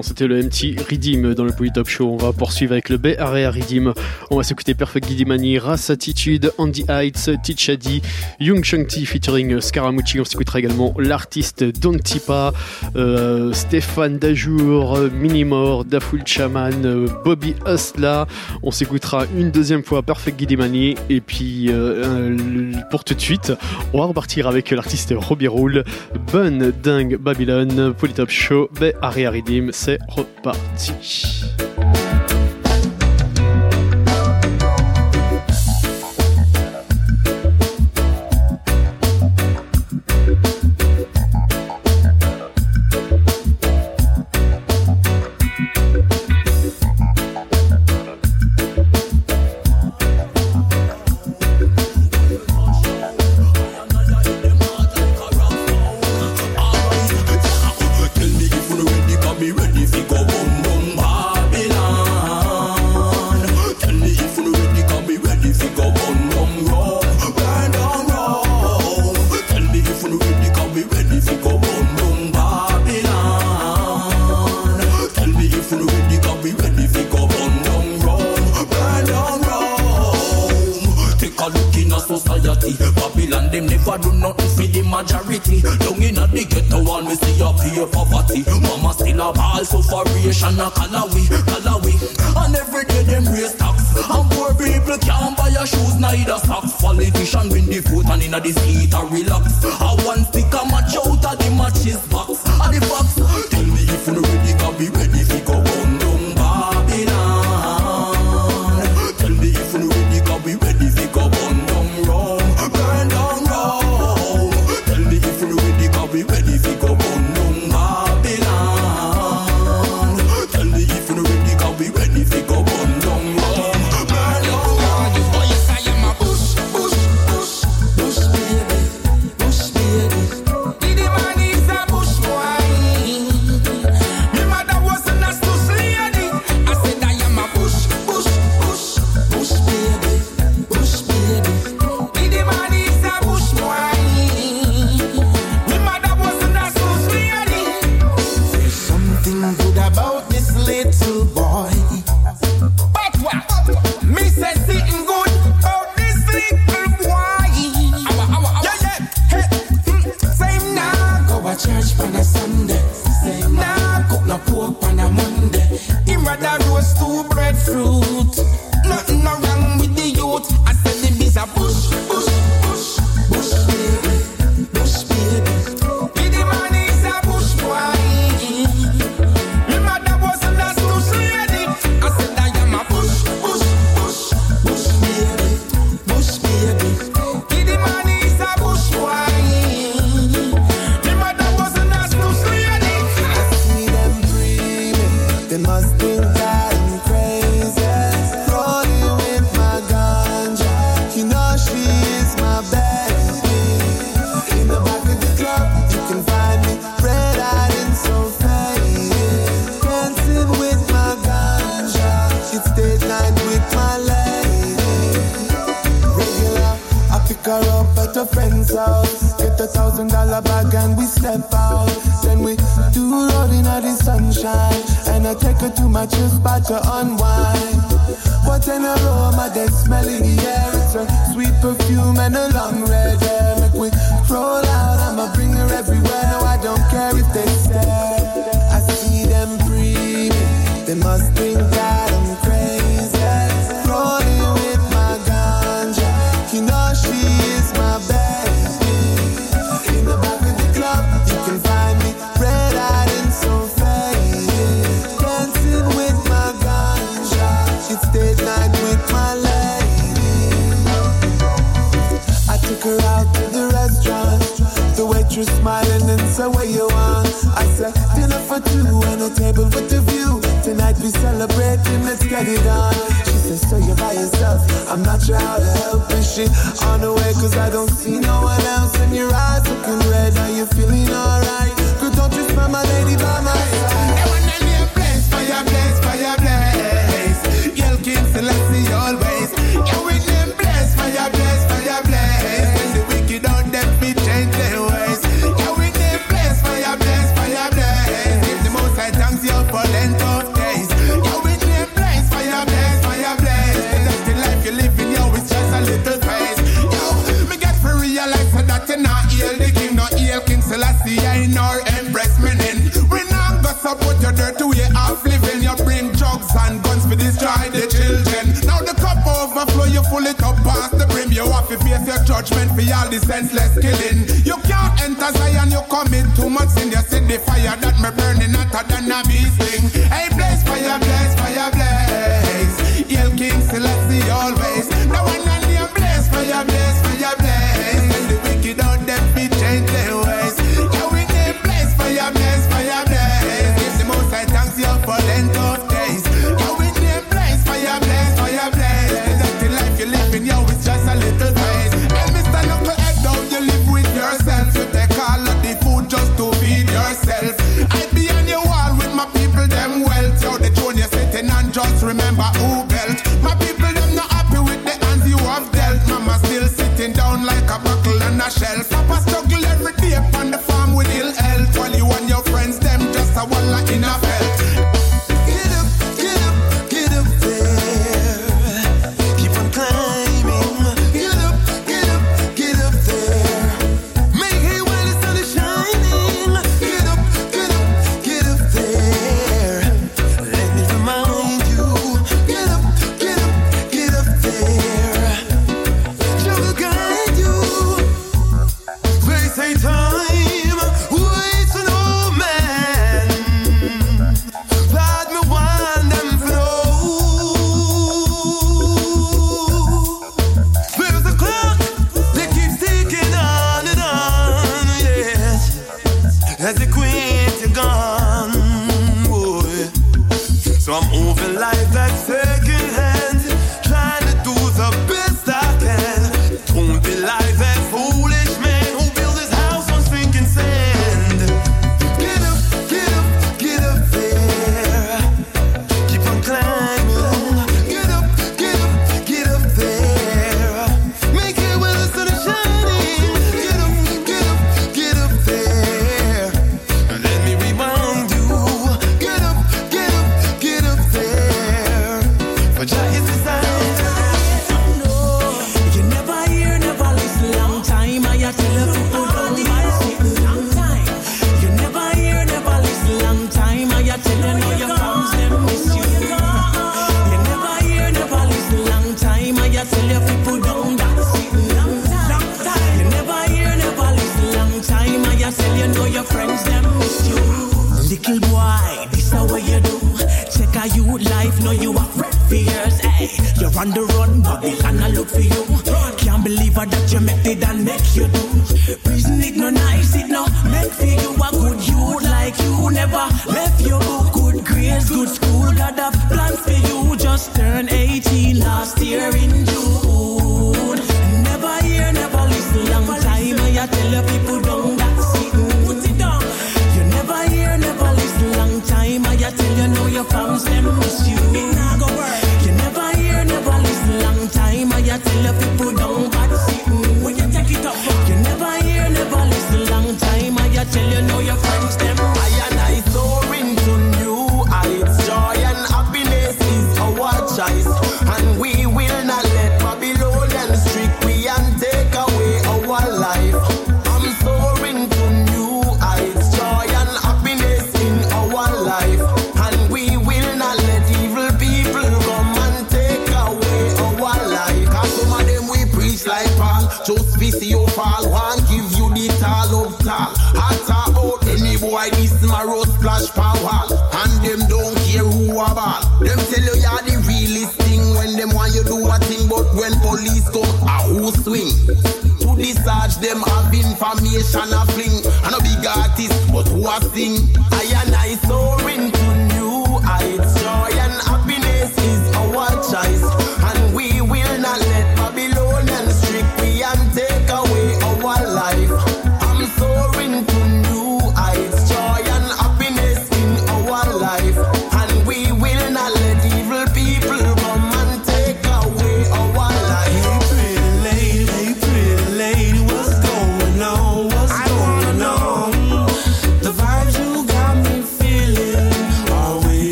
c'était le MT Redeem dans le Polytop Show. On va poursuivre avec le Bay Area Redeem. On va s'écouter Perfect Guidimani, Race Attitude, Andy Heights, Tichadi, Young Shang-Ti featuring euh, Scaramucci. On s'écoutera également l'artiste Don Tipa, euh, Stéphane Dajour, Minimor, Daful Chaman, euh, Bobby Asla. On s'écoutera une deuxième fois Perfect Guidimani. Et puis, pour tout de suite, on va repartir avec l'artiste Robbie Roule, Bun Ding Babylon, Polytop Show, Bay Area Redeem c'est reparti. a friend's house. Get a thousand dollar bag and we step out. Then we do rolling out the sunshine. And I take her to my chill spot to unwind. What an aroma, that smell smelling the air. It's a sweet perfume and a long red hair. Make we roll out, I'ma bring her everywhere. No, I don't care if they stare. I see them breathing, they must think that. for two and a table with the view. Tonight we celebrating, let's get it on. She says, so you're by yourself. I'm not sure how to help, is she on the way? Cause I don't see no one else. And your eyes looking red, are you feeling alright? full it up past the brim. You have to face your judgment for all the senseless killing. You can't enter Zion, you commit too much sin. You see the fire that me burning hotter than a beast thing. Hey, blaze, fire, blaze, fire, blaze. Yell King Celestia,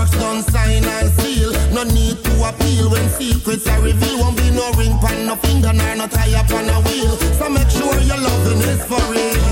works done, sign and seal. No need to appeal when secrets are revealed. Won't be no ring pan, no finger, nor no tie up on a wheel. So make sure your loving is for real.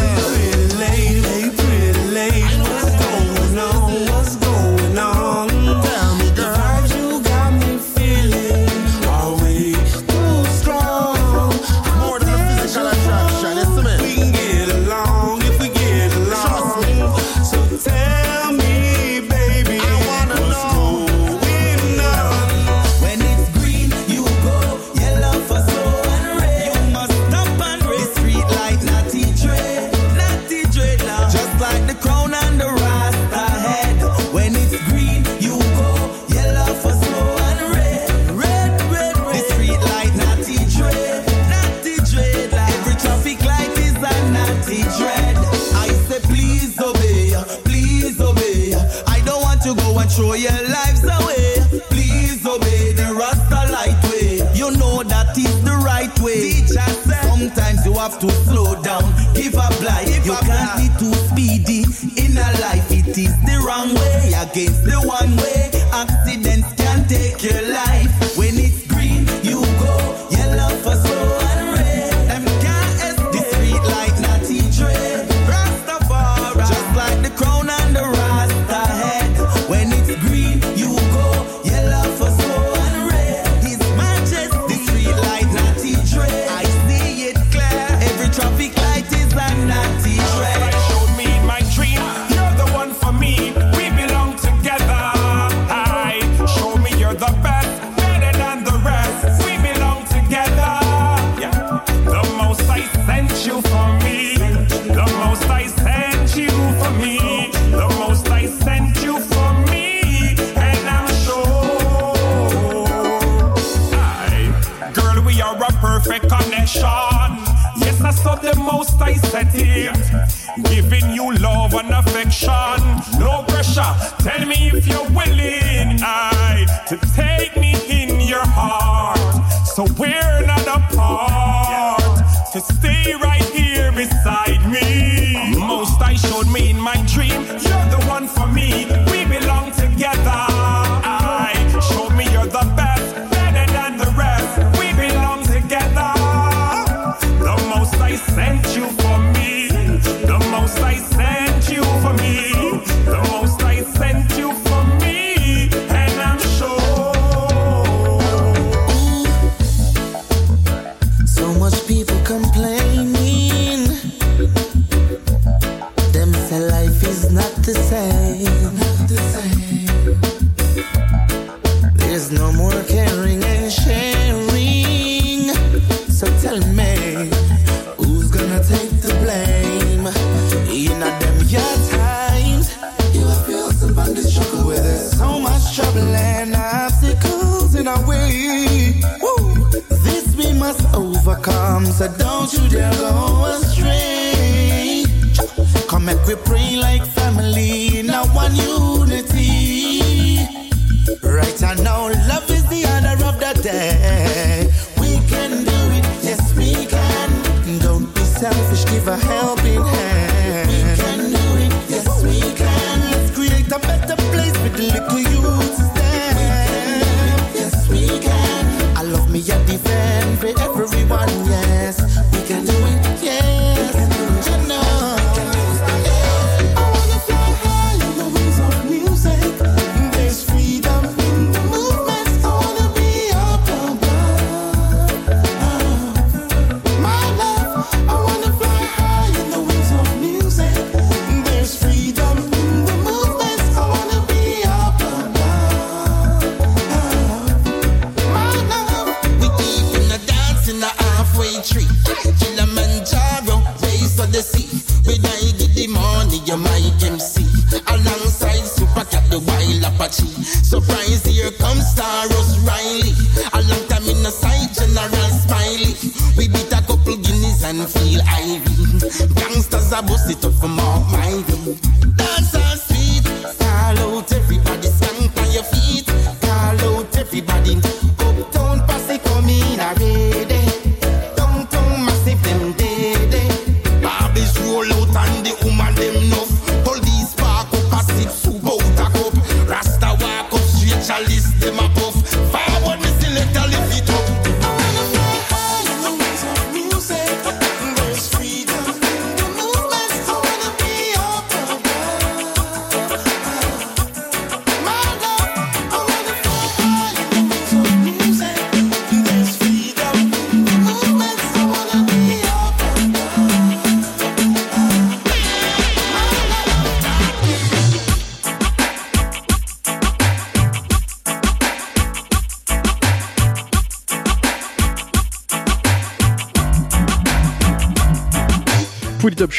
Every every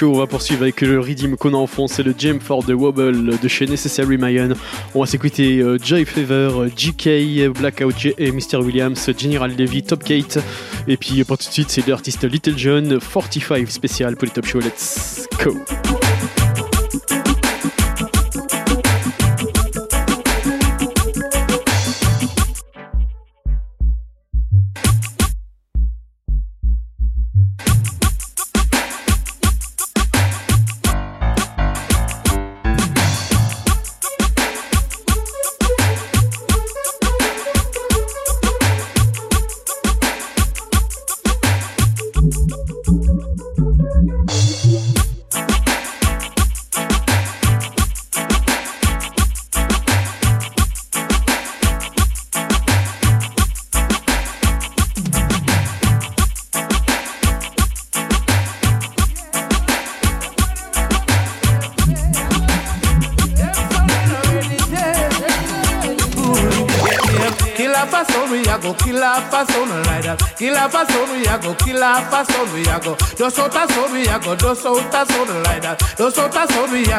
On va poursuivre avec le rythme qu'on a en fond, c'est le Jam for the Wobble de chez Necessary Mayan. On va s'écouter euh, Joy Fever, GK, Blackout et Mr. Williams, General Levy, Top Kate. Et puis pour tout de suite, c'est l'artiste Little John, 45 spécial Pouli Top Show. Let's go!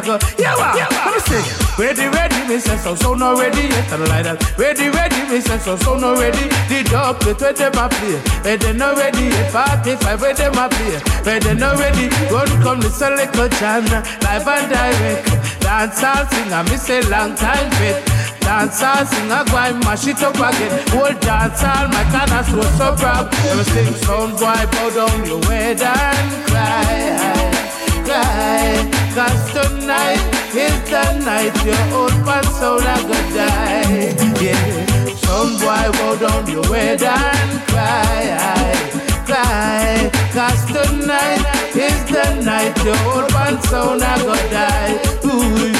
Son, we a go. Yeah, wow. Let me sing. Ready, ready, me say so, oh, so no ready yet and like that. Ready, ready, me say so, oh, so no ready. The dub, the where them a play. Where they no ready yet. Party five, where them a play. Where they no ready. Run come the select Jan, live and direct. Dance all sing, I miss a long time bet. Dance all sing a guy mash it up again. Whole dance all my canas so so proud. Never sing sound boy bow down your head and cry, cry. Cause tonight is the night your old man soul a go die. Yeah, sound boy bow down your head and cry, cry. Cause tonight is the night your old man soul a go die. Ooh.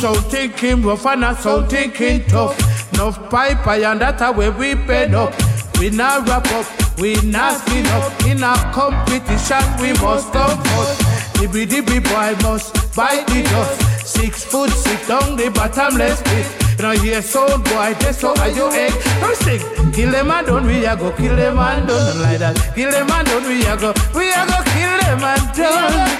So thinking rough and a so thinking tough. Enough pipe and that a way we bend up. We not wrap up, we not spin up. In a competition we must come first. Dibby dibby boy must bite the dust. Six foot six down the bottomless pit. You know here sound boy, this so are you egg. Sing, kill them and done, we a go kill them and done like that. Kill them and done, we a go, we a go kill them and done.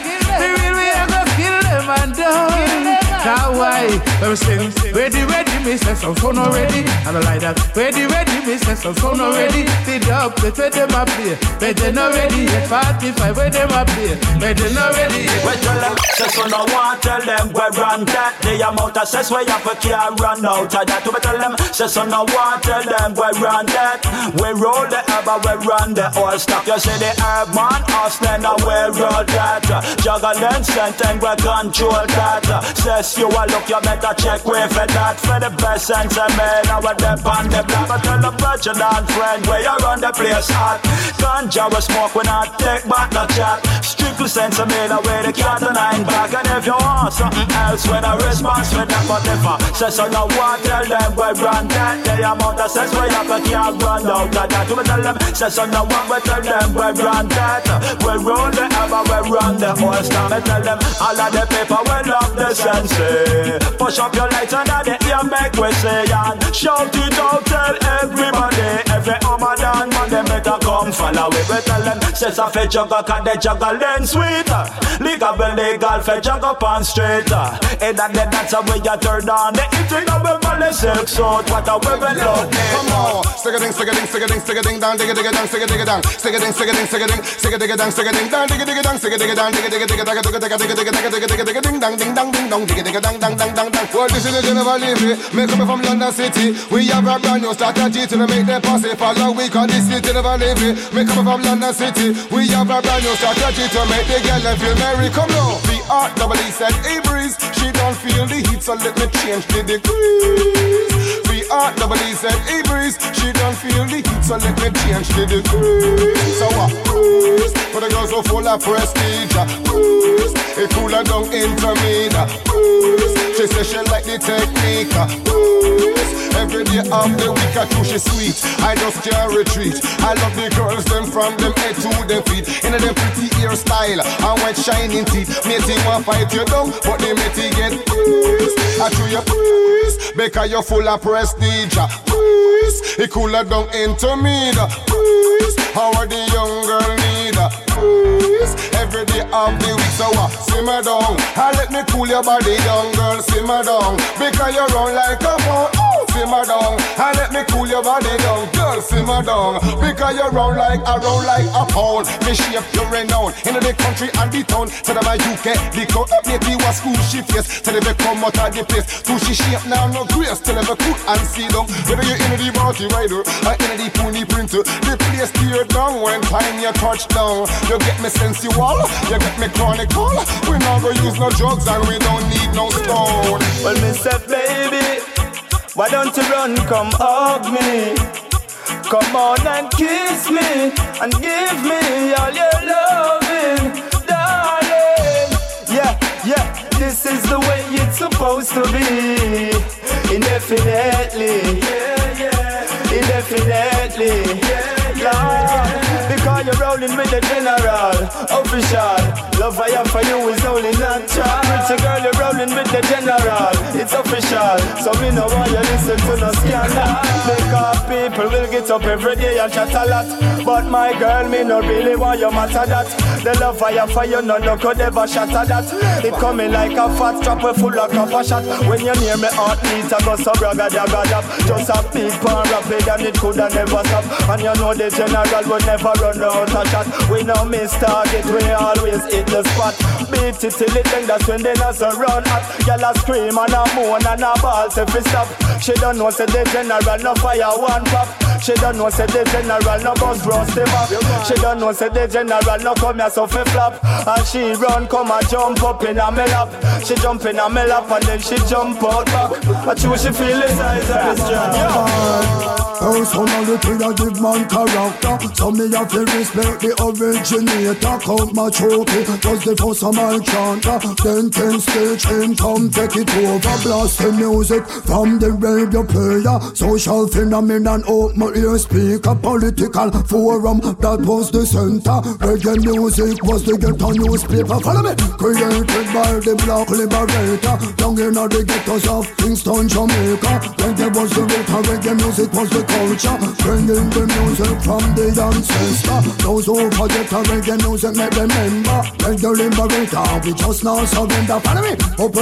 We will, we a go kill them and done. That way, let me. Ready, ready, me say so, so no ready. And I like that. Ready, ready, me say so, so no ready. The dub, the where them a play. But they not ready yet. 45, where them a play. But they not ready yet. We tell them, say so no want tell them we run that. The amount of sex we have for can't run out of that. We tell them, say so no want tell them we run that. We roll the herb we run the oil stock. You say the herb man, us then we roll that. Scent and we control that. Says you a look, you better check way for that. For the best sense of man, I would dip on the block. But tell the virgin and friend where you run the place hot. Ganja we smoke, we not take back no chat. Strictly sense of man, away the cat and nine back. And if you want something else, when a response for that, but if I say so, no one tell them we run that. The amount of sense we have, we can't run out of that. We tell them, say so, no one we tell them we run that. We roll the ever, we run the whole star. Me tell them, all of the people we love the sense. Push up your lights under the ear, make we say and shout it out, tell everybody. every Ramadan man them better come follow we. We tell them says a fe juggle cause they juggle then sweet. Legal be legal fe juggle pan straight. And that that's how we you turn on the eating of the valley silk so what a we will love. Come on, stick a ding, stick a ding, stick a ding, stick a ding down, dig a dig a down, stick a dig a down, stick a ding, stick a ding, stick a ding, stick a dig a down, stick a ding down, dig a dig a down, stick a dig a down, dig a dig a dig a dig a dig a dig a dig a dig a dig a dig a dig a ding dong ding dong ding dong dig a dig a dang dang dang dang dang. Well, this is the General Levy, me coming from London City. We have a brand new strategy to make them posse follow. We call this the General Levy, me coming from London City. We have a brand new strategy to make the girl feel merry. Come now, the art double E said, hey breeze, she don't feel the heat, so let me change the degrees. E hey breeze, she don't feel the heat, so let me change the degrees. So what? Breeze, for the girls who full of prestige. Uh, breeze, it cooler down into me. Breeze, she say she like the technique. Uh, breeze, every day of the week I do she sweet. I just can't retreat. I love the girls them from them head to them feet. In them pretty hairstyle and white shining teeth. Matey want fight you down, but the matey get breeze. I chew your breeze because you're full of prestige. Breeze, it cooler down into me. Breeze, how are the young girl need? Breeze, every day of the week. So uh, simmer down. I let me cool your body down, girl. Simmer down because you run like a phone. Oh, simmer down. I let me cool your body down, girl. Simmer down because you run like a round like a pound. Me shape your renown in the country and the town. Tell them I UK, the coat up maybe was school she face. Tell them they come out of the place. Do she shape now no grace. Tell them I cook and see down. Whether you in the party rider or in the pony printer, the place tear down when time you touch down. You get me sensual, you get me chronicle. We not gonna use no drugs and we don't need no stone. Well, say, baby, why don't you run, come hug me? Come on and kiss me and give me all your loving, darling. Yeah, yeah, this is the way it's supposed to be. The general, official. Love I have for you is only natural. Pretty girl, rolling with the general, it's official. So me know why you listen to no scandal. Because people will get up every day and chat a lot. But my girl, me no really want you matter that. The love for you, no no could ever shatter that. It coming like a fat trapper full of copper shot. When you near me heart beat, I go so bragga daga dab. Just a beat pan rapid and it coulda never stop. And you know the general will never run out of shot. We no miss target, we always hit the spot. Beat it till it end, that's when they not run hot. Y'all a scream and a moan and a ball if it stop. She don't know say the general no fire one pop. She don't know say the general no bus rust him up. She don't know say the general no come here so fi flop. And she run come and jump up in a me lap. She jump in a me lap and then she jump out back. I choose she feel the size the strap. Personality I give man character So me have to respect the originator Count my trophy was the first of my chanter Then ten stage him come take it over Blast the music from the radio player. Social phenomenon my ear speaker Political forum that was the center. Reggae music was the ghetto newspaper. Follow me. Created by the black liberator. Down in the ghettos of Kingston, Jamaica. Reggae was the root of reggae music was the culture. Bringing the music from the ancestor. Those who forget the reggae music may remember. Reggae liberator, we just now surrender. Follow me,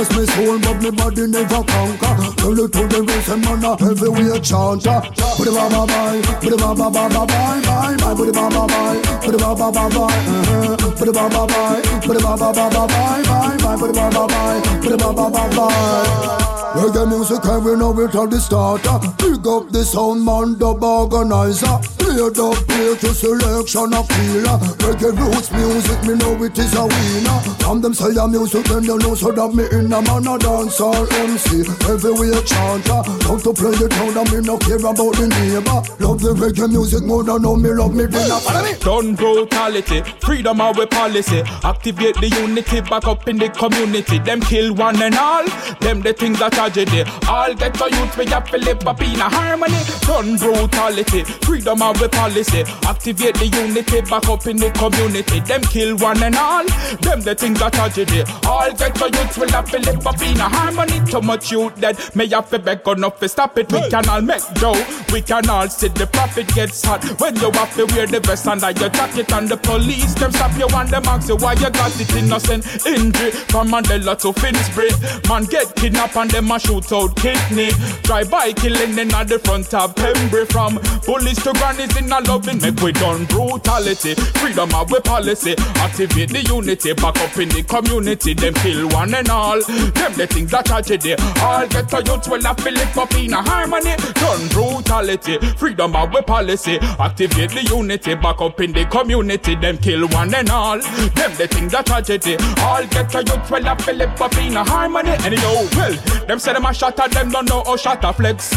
oppress me soul but me body never conquer Tell it to the rhythm and a heavyweight chanter Put it ba ba bye, put it ba ba ba ba bye bye bye Put it ba ba bye, put it ba ba ba bye Put it ba ba bye, put it ba ba ba ba bye bye bye Put it ba ba bye, put it ba ba ba bye Reggae music every know it at the starter Big up the sound man, dub organizer Play dub, play to selection of killer Reggae roots music, me know it is a winner From them say a music, then you know so that me in a man a dancehall MC Everywhere chanter, love uh, to play it down and me no care about the neighbor Love the reggae music more than know me love me dinner Follow me Done brutality, freedom our policy. Activate the unity back up in the community. Them kill one and all. Them the things that tragedy. All get to youth, we have to live up in a harmony. Done brutality, freedom the policy. Activate the unity, back up in the community. Them kill one and all, them the things that tragedy. All get to youth, we have live up in a harmony. Too much youth dead, may have to beg enough to stop it. We can all make dough, we can all see the profit gets hot. When you have to wear the vest under your jacket and the police, them stop you and them ask you why you got it innocent injury. From Mandela to Finsbury, man get kidnapped and them a shoot out kidney. Drive by killing in at the front of Pembury. From bullies to grannies in a loving, make we done brutality. Freedom of we policy, activate the unity, back up in the community. Them kill one and all. Them the things that tragedy. All get to youth will have live up in a harmony. Done brutality, freedom of we policy, activate the unity, back up in the community. Them kill one and all. Them the things that tragedy. All get to youth will have live up in a harmony. And yo, well, them say them a at them, don't know how a flex.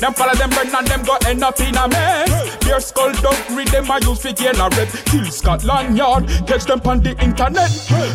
Them follow them burn and them go end up in a mess. Their skull don't read them a use for gain a rep. Kill Scotland Yard, catch them on the internet.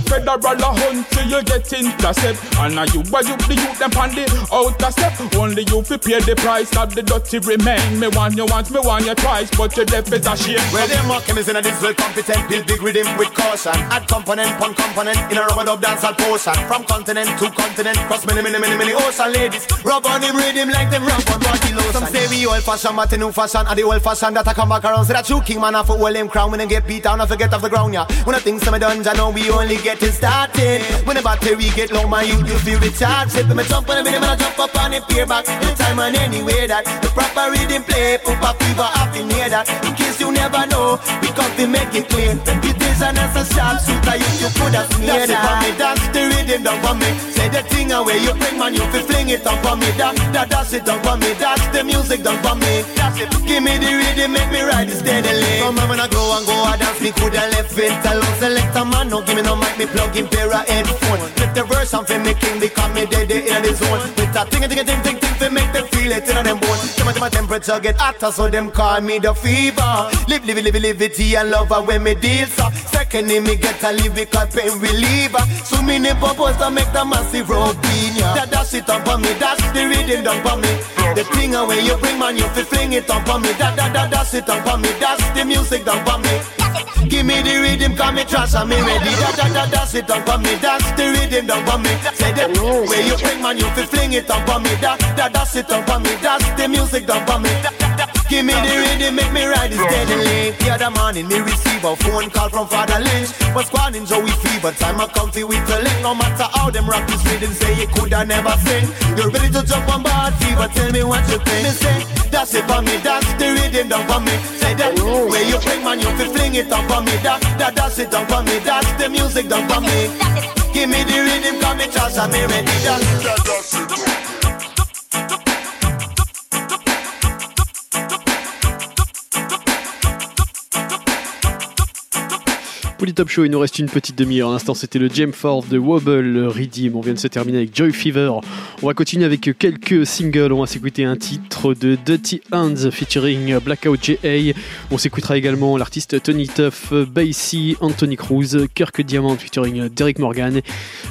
Federal a hunt till you get intercept. And now you why you the youth them on the outer step. Only you fi pay the price of the dirty remain. Me want you once, me want you twice, but your death is a shame. Where them mocking is in a this well competent, build big rhythm with caution. Add component, pun component in a rubber dub dancehall potion. From continent to continent, cross many, many, many, many ocean ladies. Rub on him rhythm like them rub on body lotion. Some say we old fashion, but the new fashion, and the old fashion that I come back around. Say that you king man, I for hold him crown when them get beat down, I forget off the ground, yeah. When I think some of done, I know we only getting started. When the battery get low, my youth, you feel recharged. Sit me jump on the rhythm and I jump up on it, peer back. Anytime anywhere that the proper rhythm play, poop a fever in here that. In case you never know, we come to make it clear. It is an answer sharp suit, I you, you could have smeared that. For me, dance the rhythm down for me. Say the thing away, you bring man, you fi fling it down for me. That, that, that's it down for me. That's the music down for me. That's it. Give me the rhythm, make me ride it steadily. Come on, when I go and go, I dance me coulda left it alone. Select a man, no give me no mic, me plug in pair of headphone. Flip the verse and fi me king, because me dead in the zone. With a ting, ting, ting, ting, ting, fi make them feel it in them bone. Some of my temperature get hotter, so them call me the fever. Live, live, live, live it and love when me deal so. Second me get a lyrical pain reliever. So many purpose to make the massive. Yeah. That dash it up on me, that's the rhythm done for me. The thing away you bring man, you fi fling it up on me. That that that it up on me, that's the music done for me. Give me the rhythm, call me trash and me ready. That that that that's it up on me, that's the rhythm done for me. Say the way you bring man, you fi fling it up on me. That that that's it up on me, that's the music done for me. Give me the rhythm, make me ride it steadily. The other morning, me receive a phone call from Father Lynch. Was squatting Joey Fever, time I comfy with the link. No matter how them rock this rhythm, say you coulda never sing. You're ready to jump on board, Fever, tell me what you think. Me say, that's it for me, that's the rhythm done for me. Say that, oh. where you bring man, you fi fling it up for me. That, that, that's it done for me, that's the music done for me. Give me the rhythm, come me trust me ready. That's, that, that's it. Polytop Show, il nous reste une petite demi-heure. L'instant, c'était le Gem Ford de Wobble Redeem. On vient de se terminer avec Joy Fever. On va continuer avec quelques singles. On va s'écouter un titre de Dirty Hands featuring Blackout J.A. On s'écoutera également l'artiste Tony Tuff, Basie, Anthony Cruz, Kirk Diamond featuring Derek Morgan,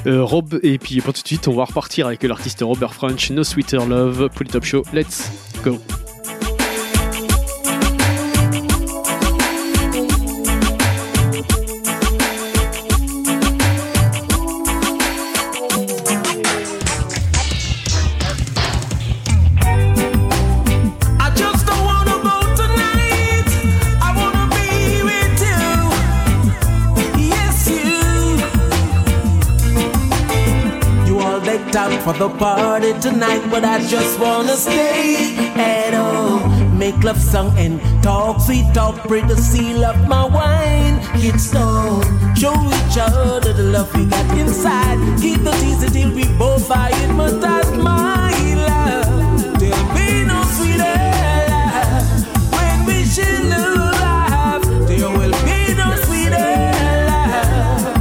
euh, Rob. Et puis pour tout de suite, on va repartir avec l'artiste Robert French, No Sweeter Love. Polytop Show, let's go. For the party tonight, but I just wanna stay at home. Make love song and talk, sweet talk, break the seal of my wine. Get stoned, show each other the love we got inside. Keep the teasing till we both are in my that's my love. There'll be no sweeter love when we share love. There will be no sweeter love.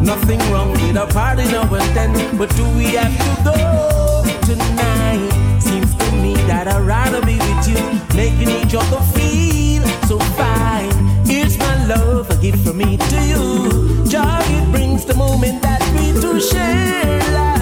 Nothing wrong a party now and then, but do we have to go tonight? Seems to me that I'd rather be with you, making each other feel so fine. Here's my love, a gift from me to you. Joy it brings the moment that we two share love.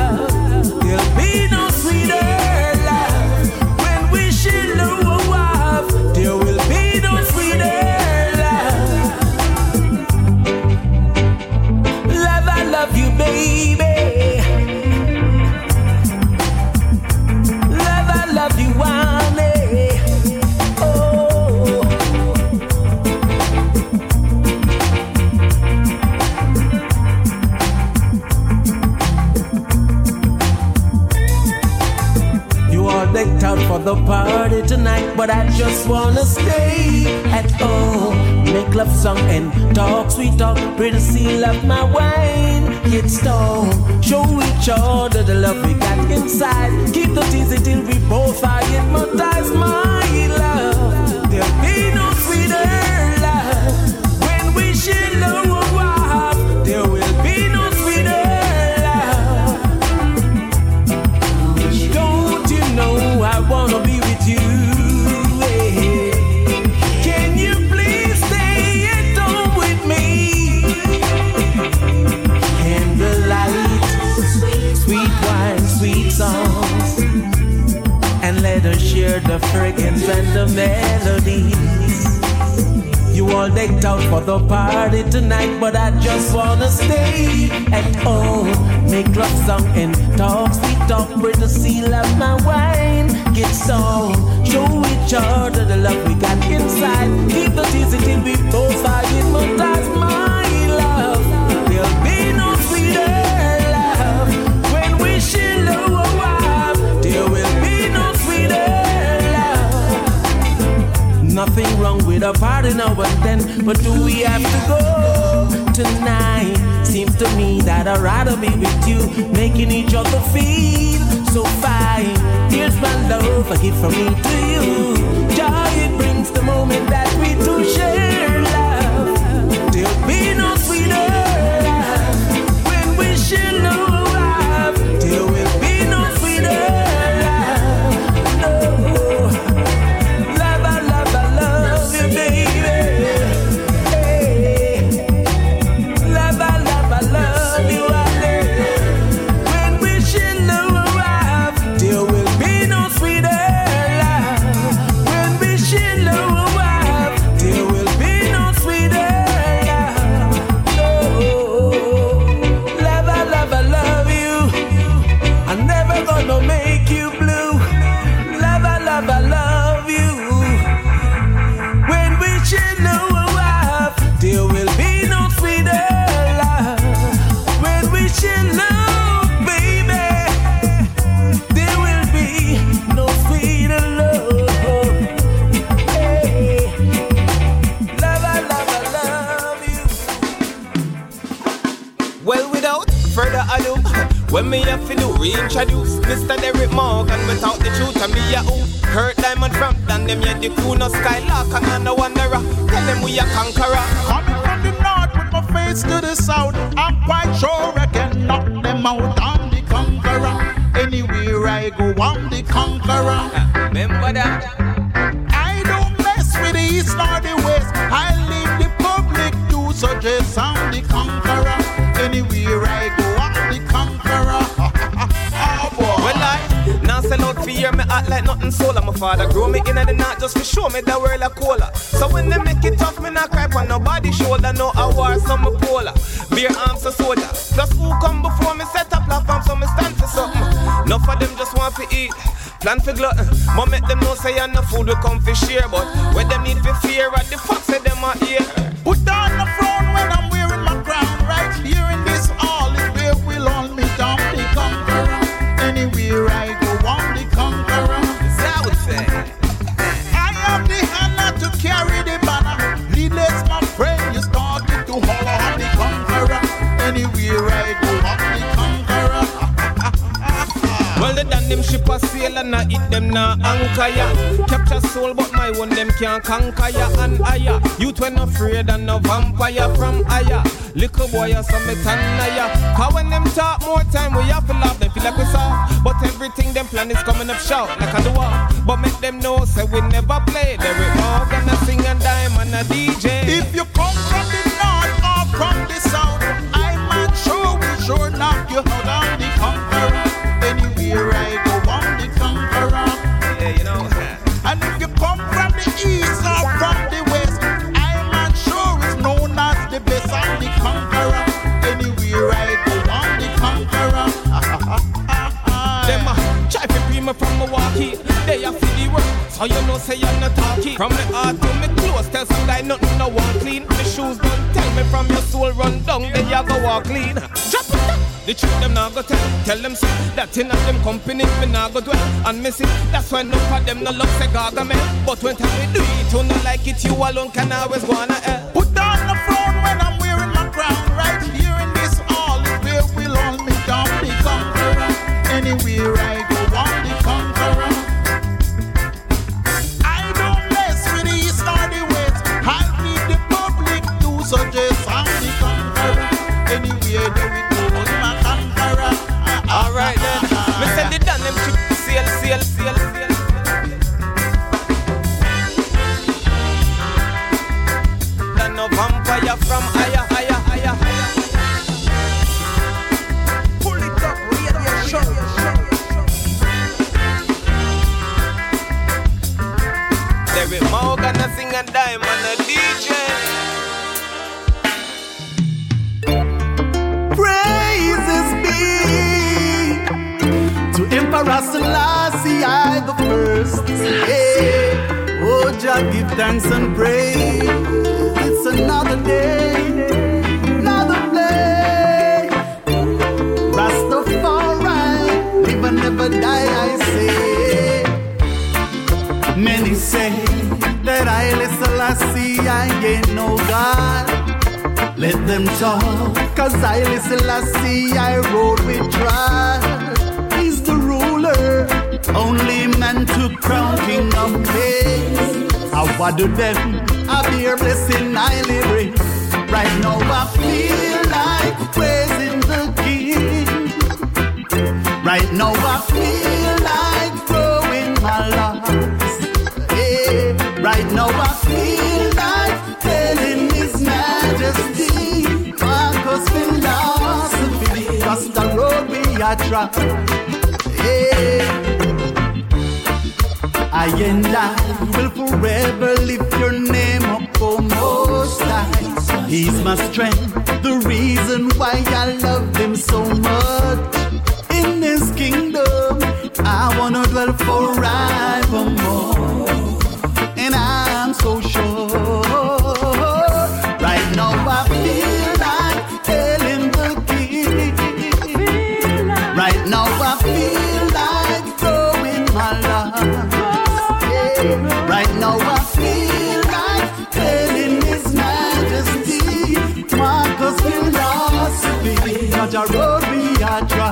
make it tough, me not cry on nobody shoulder. No award, some polar. Beer arms a soda. Plus who come before me set up platform, so me stand for something. Enough of them just want to eat. Plan for glutton. Mom make them know say and no food we come for share, but where them need for fear at the fuck say them are here. them ship a sail and I hit them na anchor ya. Capture soul, but my one them can't conquer ya and higher. Youth when afraid and no vampire from higher. Little boy, some me tanaya. How when them talk more time, we have to laugh. Them feel like we soft, but everything them plan is coming up short like a dwarf. But make them know, say we never play. There we all gonna sing and dime and a DJ. If you come from the north or from the south, I'm sure we sure knock you out so you know say you're not talking. From the heart to me close, tell some guy nothing no one clean. My shoes don't tell me from your soul run down, then you go walk clean. Drop it down. The truth them not go tell, tell them so that in them company me not go dwell and miss it. That's why no for them no love say gaga man. But when time we do it, you no like it, you alone can always go on a hell. Thanks and pray. It's another day, another day. Rastafari, live and never die, I say. Many say that I Selassie I ain't no God. Let them talk, cause I listen see I rode with trial. He's the ruler, only man to crown king of kings. I do them, I be a blessing, I live Right now I feel like praising the king. Right now I feel like throwing my locks. Yeah. Right now I feel like telling His Majesty Marcus philosophy. That's the road we are traveling. Yeah. I and I will forever lift your name up, oh Most High. He's my strength, the reason why I love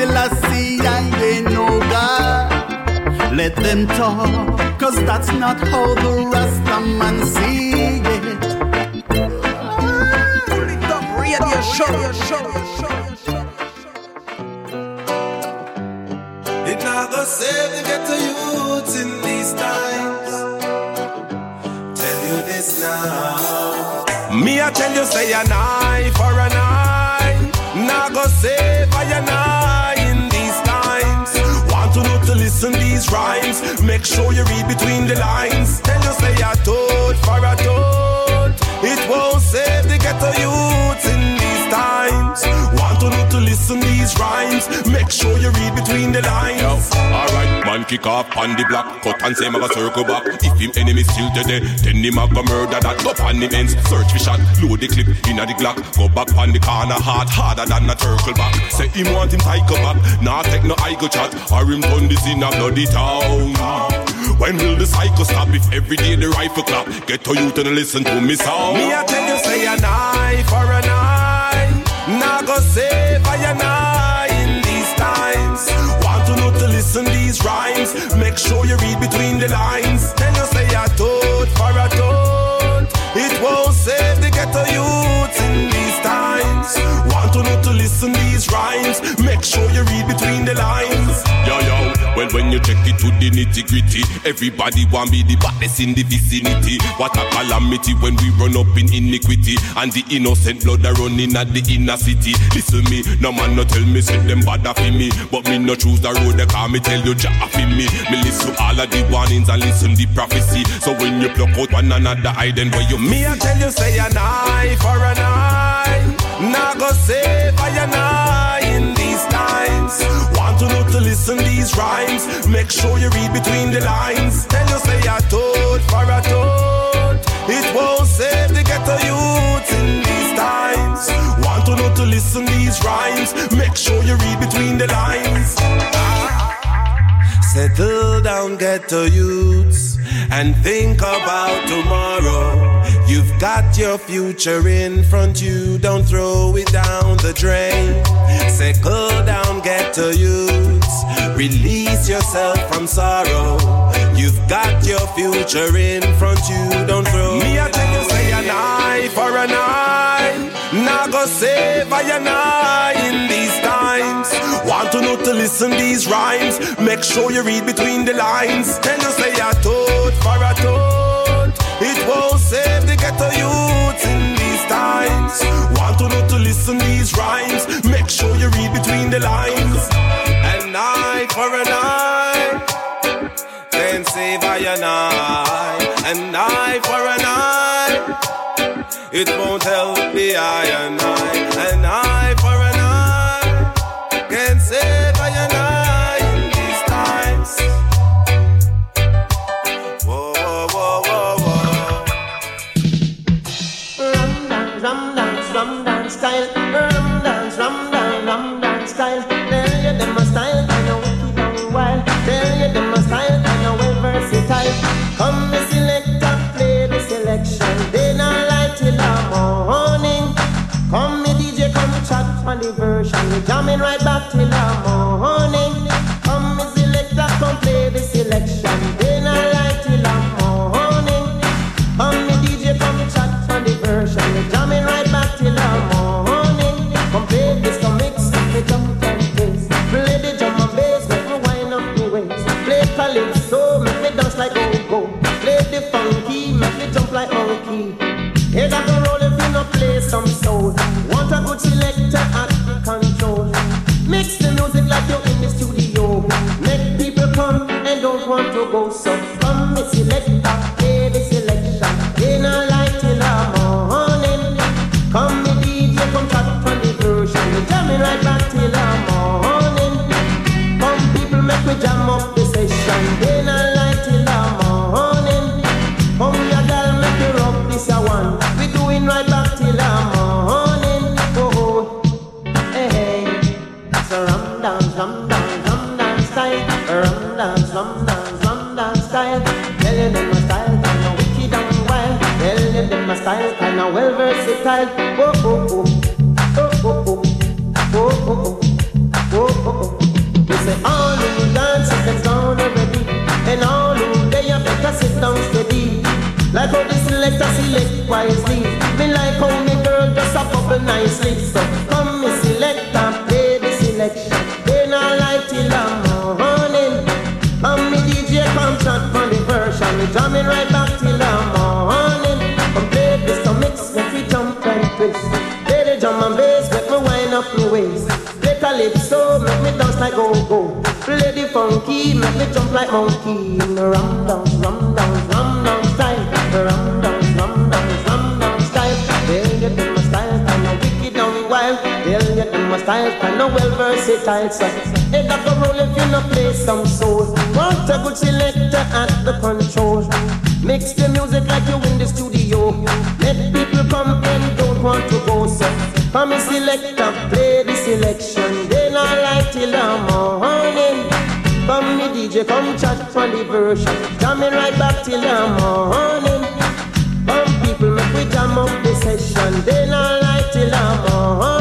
Selassie I ain't no God. Let them talk, cause that's not how the Rasta man see it. Pull it up, radio show, show, It not go save the ghetto youths in these times. Tell you this now. Me I tell you say an eye for an eye Nah go save listen these rhymes. Make sure you read between the lines. Tell you say a toad for a toad It won't save the ghetto youths in these times listen these rhymes. Make sure you read between the lines. Yo, alright, man kick off on the block. Cut and say him a go circle back. If him enemy still today, Then him a go murder that. Go on him ends, search for shot. Load the clip inna the glock. Go back on the corner hard Harder than a turtle back. Say him want him tiger back. Nah take no eye go chat. Or him turn this in a bloody town. When will the cycle stop? If every day the rifle clap. Get to you to listen to me sound Me I tell you say an eye for a an eye times. Want to know to listen these rhymes? Make sure you read between the lines. Then you say a toad for a toad. Times. Want to know to listen these rhymes? Make sure you read between the lines. Yo, yo, well, when you check it to the nitty gritty, everybody want be the baddest in the vicinity. What a calamity when we run up in iniquity and the innocent blood are running at the inner city. Listen me, no man no tell me say them bad for me, but me no choose the road they call me tell you jah for me. Me listen all of the warnings and listen the prophecy. So when you pluck out one another eye, then where you Me I tell you say an eye for an eye. Now go save I an eye in these times. Want to know to listen these rhymes? Make sure you read between the lines. Tell you say a toad for a toad. It won't save the ghetto youths in these times. Want to know to listen these rhymes? Make sure you read between the lines. Settle down, ghetto youths, and think about tomorrow. You've got your future in front you, don't throw it down the drain. Settle down, ghetto youths, release yourself from sorrow. You've got your future in front you, don't throw Me, I tell you, say an eye for an eye. Now go save I an eye in these times. Want to know to listen these rhymes? Make sure you read between the lines. Then you say a toad for a toad. It won't save the ghetto youths in these times. Want to know to listen these rhymes? Make sure you read between the lines. An eye for an eye. Then save I an eye. An eye for an eye. It won't help the eye and eye. An eye for the morning. Come me selector, come play the selection. Lie till the morning. Come me DJ, come chat jamming right back till the morning. Come play this, come mix, jump. Play the drum and bass, make me wind up waist. Play make me dance like. Play the funky, make me jump like monkey. Roll if you no play some soul. Want to go. So come me selector, play jamming right back till calypso, make me dance like go-go. Play the funky, make me jump like monkey. Rum dance, rum dance, rum dance style. Rum dance, rum dance, rum dance style. Tell you them my style, kinda wicked and wild. Tell you them my style, kinda well versatile. So, head up a roll if you no play some soul. Want a good selector at the control. Mix the music like you in the studio. Let people come and don't want to go. So, come and select and play the selection. Till the morning. Come me DJ, come chat for the version. Jamming right back till the morning. Come people, make we jam up the session. They not like till the morning.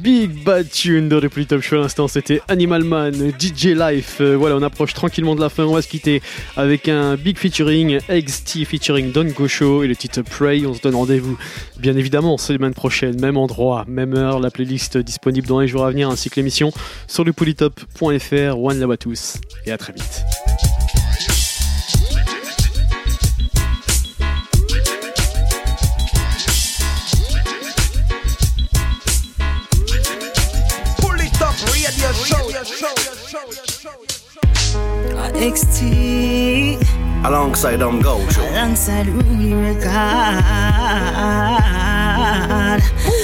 Big Bad Tune de Repli Top Show à l'instant, c'était Animal Man, DJ Life. Euh, voilà, on approche tranquillement de la fin, on va se quitter avec un big featuring, XT featuring Don Gosho et le titre Pray. On se donne rendez-vous, bien évidemment, semaine prochaine, même endroit, même heure, la playlist disponible dans les jours à venir ainsi que l'émission sur lepolitop.fr. One love à tous et à très vite. XT. Alongside them gold, Alongside Rudy Record.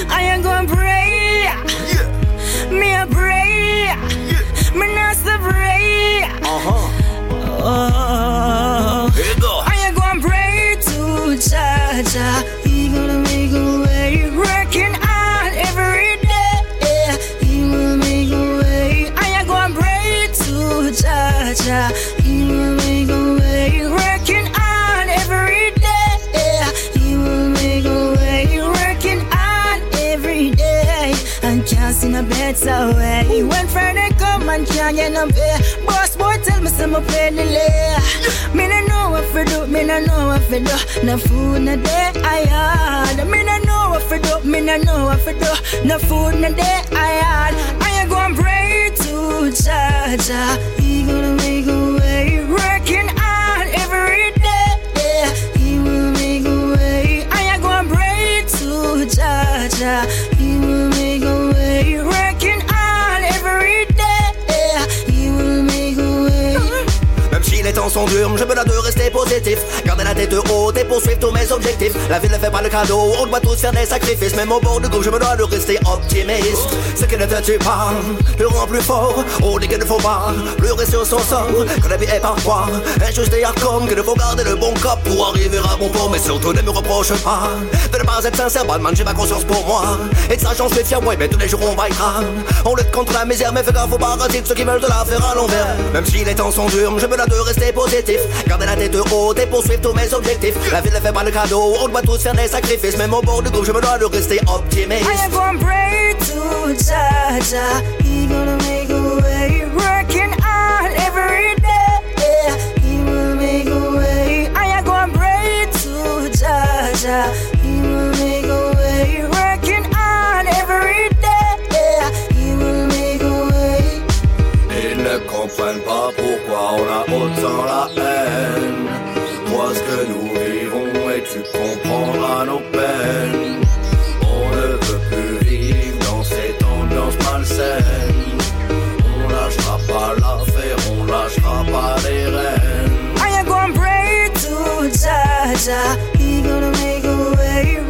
I am gonna pray. Yeah. Me a pray. Yeah. Me not pray. Uh huh. Oh. a bed so eh? well. He went Friday come and can't get no pay. Boss boy tell me some of pay delay. Me no know if to do, me no know if to do. No food no day I had. Me no know if to do, me no know if to do. No food no day I had. I ain't gonna pray to Jaja. He gonna make a way right. Je me dois de rester positif. Garder la tête haute et poursuivre tous mes objectifs. La vie ne fait pas le cadeau, on doit tous faire des sacrifices. Même au bord du groupe, je me dois de rester optimiste. Ce qui ne te tue pas, le rend plus fort? Oh, dit qu'il ne faut pas pleurer sur son sort. Que la vie est parfois injuste et hardcore. Qu'il ne faut garder le bon cap pour arriver à bon port. Mais surtout ne me reproche pas de ne pas être sincère. Batman, j'ai ma conscience pour moi. Et de sa chance, fier, moi, mais tous les jours on va On lutte contre la misère, mais fais gaffe aux parasites, ceux qui veulent de la faire à l'envers. Même si les temps sont durs, je me dois de rester positif. Garder la tête haute et poursuivre tous mes objectifs. La vie ne fait pas le cadeau, on doit tous faire des sacrifices. Même au bord du groupe, je me dois de rester optimiste. I am gonna pray to Jah Jah. He gonna make a way, working on every day. He will make a way. I am gonna pray to Jah Jah. He will make a way, working on every day. Comprennent pas pourquoi on a autant la haine? Vois ce que nous vivons et tu comprendras nos peines. On ne veut plus vivre dans cette ambiance malsaine. On lâchera pas l'affaire, on lâchera pas les rênes. I gonna pray to Jaja. He gonna make a way,